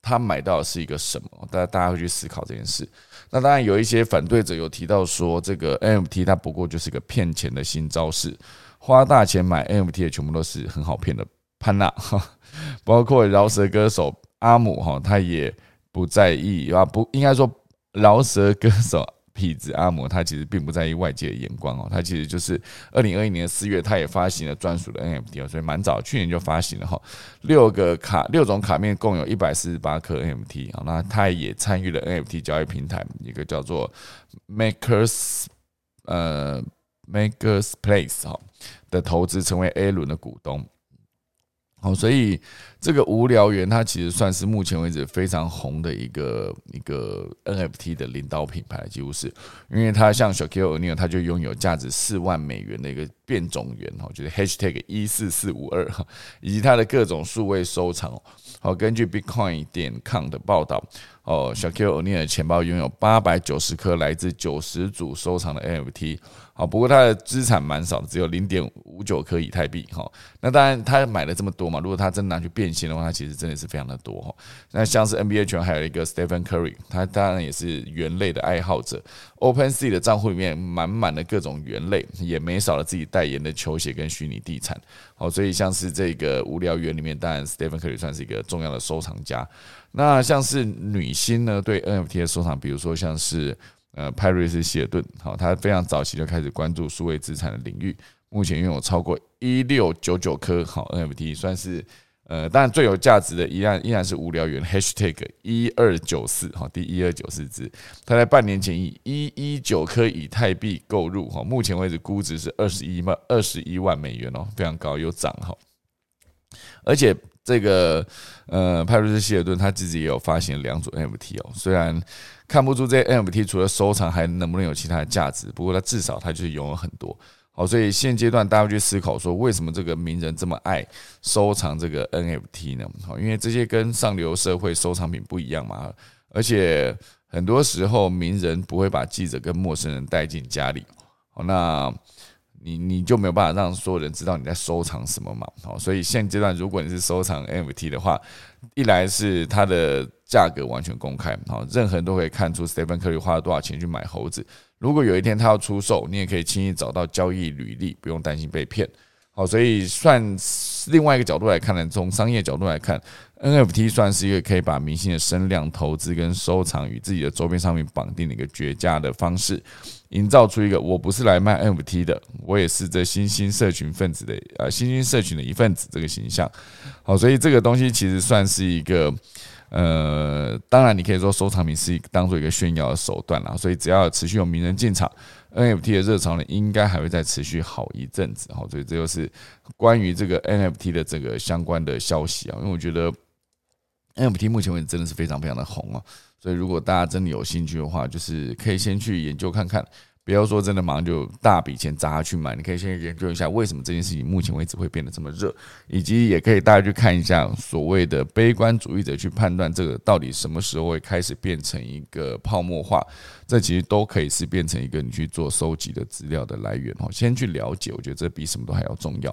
他买到的是一个什么？大家大家会去思考这件事。那当然有一些反对者有提到说，这个 NFT 它不过就是个骗钱的新招式，花大钱买 NFT 的全部都是很好骗的。潘娜哈，包括饶舌歌手阿姆哈，他也不在意啊，不应该说饶舌歌手痞子阿摩，他其实并不在意外界的眼光哦，他其实就是二零二一年四月，他也发行了专属的 NFT 哦，所以蛮早，去年就发行了哈，六个卡六种卡面共有一百四十八颗 NFT 啊，那他也参与了 NFT 交易平台一个叫做 Makers 呃 Makers Place 哈的投资，成为 A 轮的股东。好，所以这个无聊猿它其实算是目前为止非常红的一个一个 NFT 的领导品牌，几乎是因为它像小 Q O'Neal，它就拥有价值四万美元的一个变种元哈，就是 Hashtag 一四四五二哈，以及它的各种数位收藏。好，根据 Bitcoin 点 com 的报道。哦，小 Q 欧尼尔的钱包拥有八百九十颗来自九十组收藏的 NFT。好，不过他的资产蛮少的，只有零点五九颗以太币。哈，那当然他买了这么多嘛，如果他真拿去变现的话，他其实真的是非常的多。哈，那像是 NBA 圈还有一个 Stephen Curry，他当然也是猿类的爱好者。OpenSea 的账户里面满满的各种猿类，也没少了自己代言的球鞋跟虚拟地产。好，所以像是这个无聊猿里面，当然 Stephen Curry 算是一个重要的收藏家。那像是女星呢，对 NFT 的收藏，比如说像是呃派瑞斯希尔顿，好，他非常早期就开始关注数位资产的领域，目前拥有超过一六九九颗好 NFT，算是呃，当然最有价值的依然依然是无聊猿 #hashtag 一二九四哈，第一二九四只，他在半年前以一一九颗以太币购入哈，目前为止估值是二十一万二十一万美元哦，非常高，有涨哈。而且这个呃，派瑞斯希尔顿他自己也有发行两组 NFT 哦，虽然看不出这 NFT 除了收藏还能不能有其他的价值，不过它至少它就是拥有很多。好，所以现阶段大家去思考说，为什么这个名人这么爱收藏这个 NFT 呢？好，因为这些跟上流社会收藏品不一样嘛，而且很多时候名人不会把记者跟陌生人带进家里，好，那你你就没有办法让所有人知道你在收藏什么嘛？好，所以现阶段如果你是收藏 NFT 的话，一来是它的价格完全公开，好，任何人都可以看出 Stephen Curry 花了多少钱去买猴子。如果有一天他要出售，你也可以轻易找到交易履历，不用担心被骗。好，所以算另外一个角度来看呢，从商业角度来看，NFT 算是一个可以把明星的声量、投资跟收藏与自己的周边商品绑定的一个绝佳的方式，营造出一个我不是来卖 NFT 的，我也是这新兴社群分子的呃新兴社群的一份子这个形象。好，所以这个东西其实算是一个。呃，当然，你可以说收藏品是当做一个炫耀的手段啦，所以只要持续有名人进场，NFT 的热潮呢，应该还会再持续好一阵子。好，所以这就是关于这个 NFT 的这个相关的消息啊。因为我觉得 NFT 目前为止真的是非常非常的红啊，所以如果大家真的有兴趣的话，就是可以先去研究看看。不要说真的忙就大笔钱砸下去买，你可以先研究一下为什么这件事情目前为止会变得这么热，以及也可以大家去看一下所谓的悲观主义者去判断这个到底什么时候会开始变成一个泡沫化，这其实都可以是变成一个你去做收集的资料的来源哦。先去了解，我觉得这比什么都还要重要。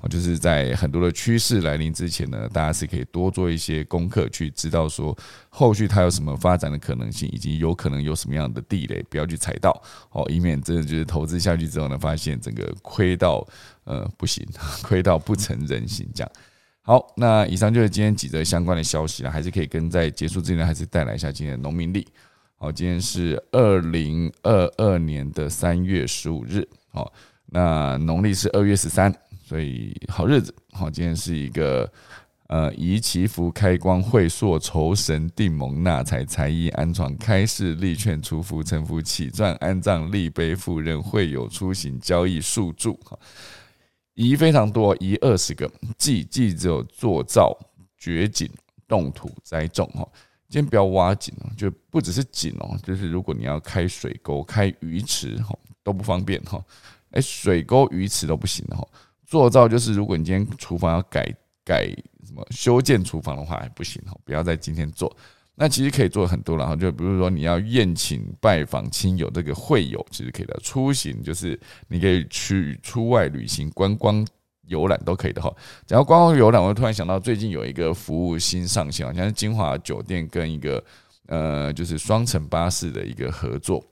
哦，就是在很多的趋势来临之前呢，大家是可以多做一些功课，去知道说后续它有什么发展的可能性，以及有可能有什么样的地雷，不要去踩到哦。以免真的就是投资下去之后呢，发现整个亏到呃不行，亏到不成人形这样。好，那以上就是今天几则相关的消息了，还是可以跟在结束之前还是带来一下今天的农民历。好，今天是二零二二年的三月十五日，好，那农历是二月十三，所以好日子。好，今天是一个。呃，宜祈福开光会硕酬神定蒙纳财财衣安床开市立劝出福成福起转安葬立碑赴任会有出行交易数注哈，宜非常多，宜二十个，忌忌只有做造掘井动土栽种哈，今天不要挖井哦，就不只是井哦，就是如果你要开水沟、开鱼池哈都不方便哈，哎，水沟、鱼池都不行哈，做造就是如果你今天厨房要改改。什么修建厨房的话还不行哦，不要在今天做。那其实可以做很多了哈，就比如说你要宴请拜访亲友，这个会友其实可以的。出行就是你可以去出外旅行、观光游览都可以的哈。然后观光游览，我突然想到最近有一个服务新上线，好像是金华酒店跟一个呃，就是双层巴士的一个合作。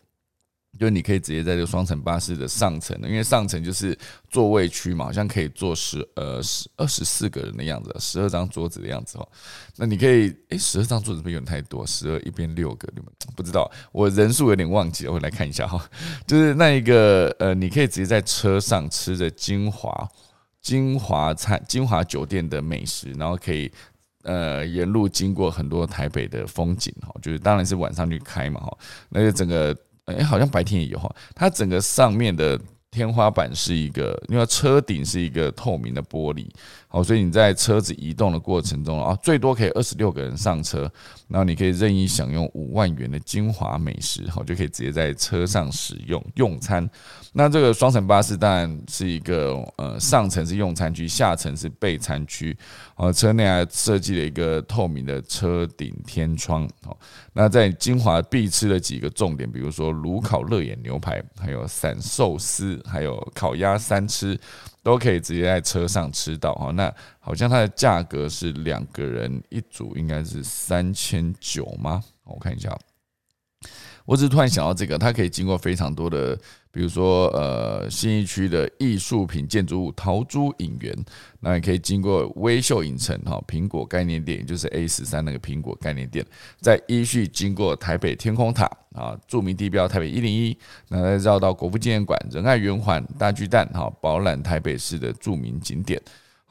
就你可以直接在这个双层巴士的上层，因为上层就是座位区嘛，好像可以坐十呃十二十四个人的样子，十二张桌子的样子哦。那你可以，诶，十二张桌子不有点太多？十二一边六个，你们不知道，我人数有点忘记了，我来看一下哈。就是那一个呃，你可以直接在车上吃着金华金华餐金华酒店的美食，然后可以呃沿路经过很多台北的风景哈，就是当然是晚上去开嘛哈，那个整个。哎，好像白天也有哈。它整个上面的天花板是一个，因为车顶是一个透明的玻璃，好，所以你在车子移动的过程中啊，最多可以二十六个人上车，然后你可以任意享用五万元的精华美食，好，就可以直接在车上使用用餐。那这个双层巴士当然是一个呃，上层是用餐区，下层是备餐区。哦，车内还设计了一个透明的车顶天窗。哦，那在金华必吃的几个重点，比如说炉烤乐眼牛排，还有散寿司，还有烤鸭三吃，都可以直接在车上吃到。哈，那好像它的价格是两个人一组，应该是三千九吗？我看一下。我只是突然想到这个，它可以经过非常多的。比如说，呃，新一区的艺术品建筑物桃珠影园，那也可以经过微秀影城哈，苹果概念店，也就是 A 十三那个苹果概念店，在依序经过台北天空塔啊，著名地标台北一零一，那再绕到国父纪念馆、仁爱圆环、大巨蛋哈，饱览台北市的著名景点。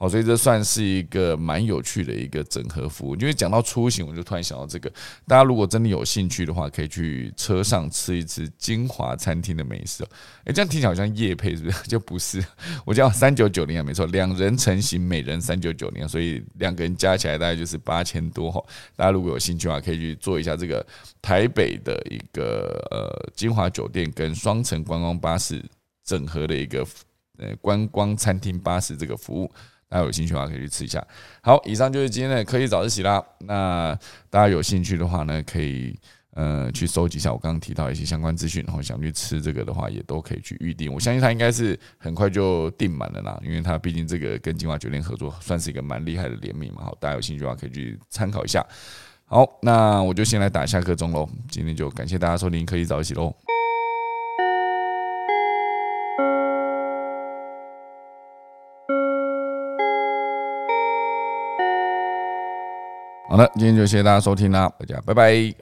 好，所以这算是一个蛮有趣的一个整合服务。因为讲到出行，我就突然想到这个，大家如果真的有兴趣的话，可以去车上吃一吃金华餐厅的美食。诶，这样听起来好像夜配是不是？就不是，我叫三九九零啊，没错，两人成型，每人三九九零，所以两个人加起来大概就是八千多哈。大家如果有兴趣的话，可以去做一下这个台北的一个呃金华酒店跟双层观光巴士整合的一个呃观光餐厅巴士这个服务。大家有兴趣的话，可以去吃一下。好，以上就是今天的科技早自习啦。那大家有兴趣的话呢，可以呃去收集一下我刚刚提到一些相关资讯，然后想去吃这个的话，也都可以去预定。我相信它应该是很快就订满了啦，因为它毕竟这个跟金华酒店合作，算是一个蛮厉害的联名嘛。好，大家有兴趣的话，可以去参考一下。好，那我就先来打下课钟喽。今天就感谢大家收听科技早自习喽。好的，今天就谢谢大家收听啦，大家拜拜。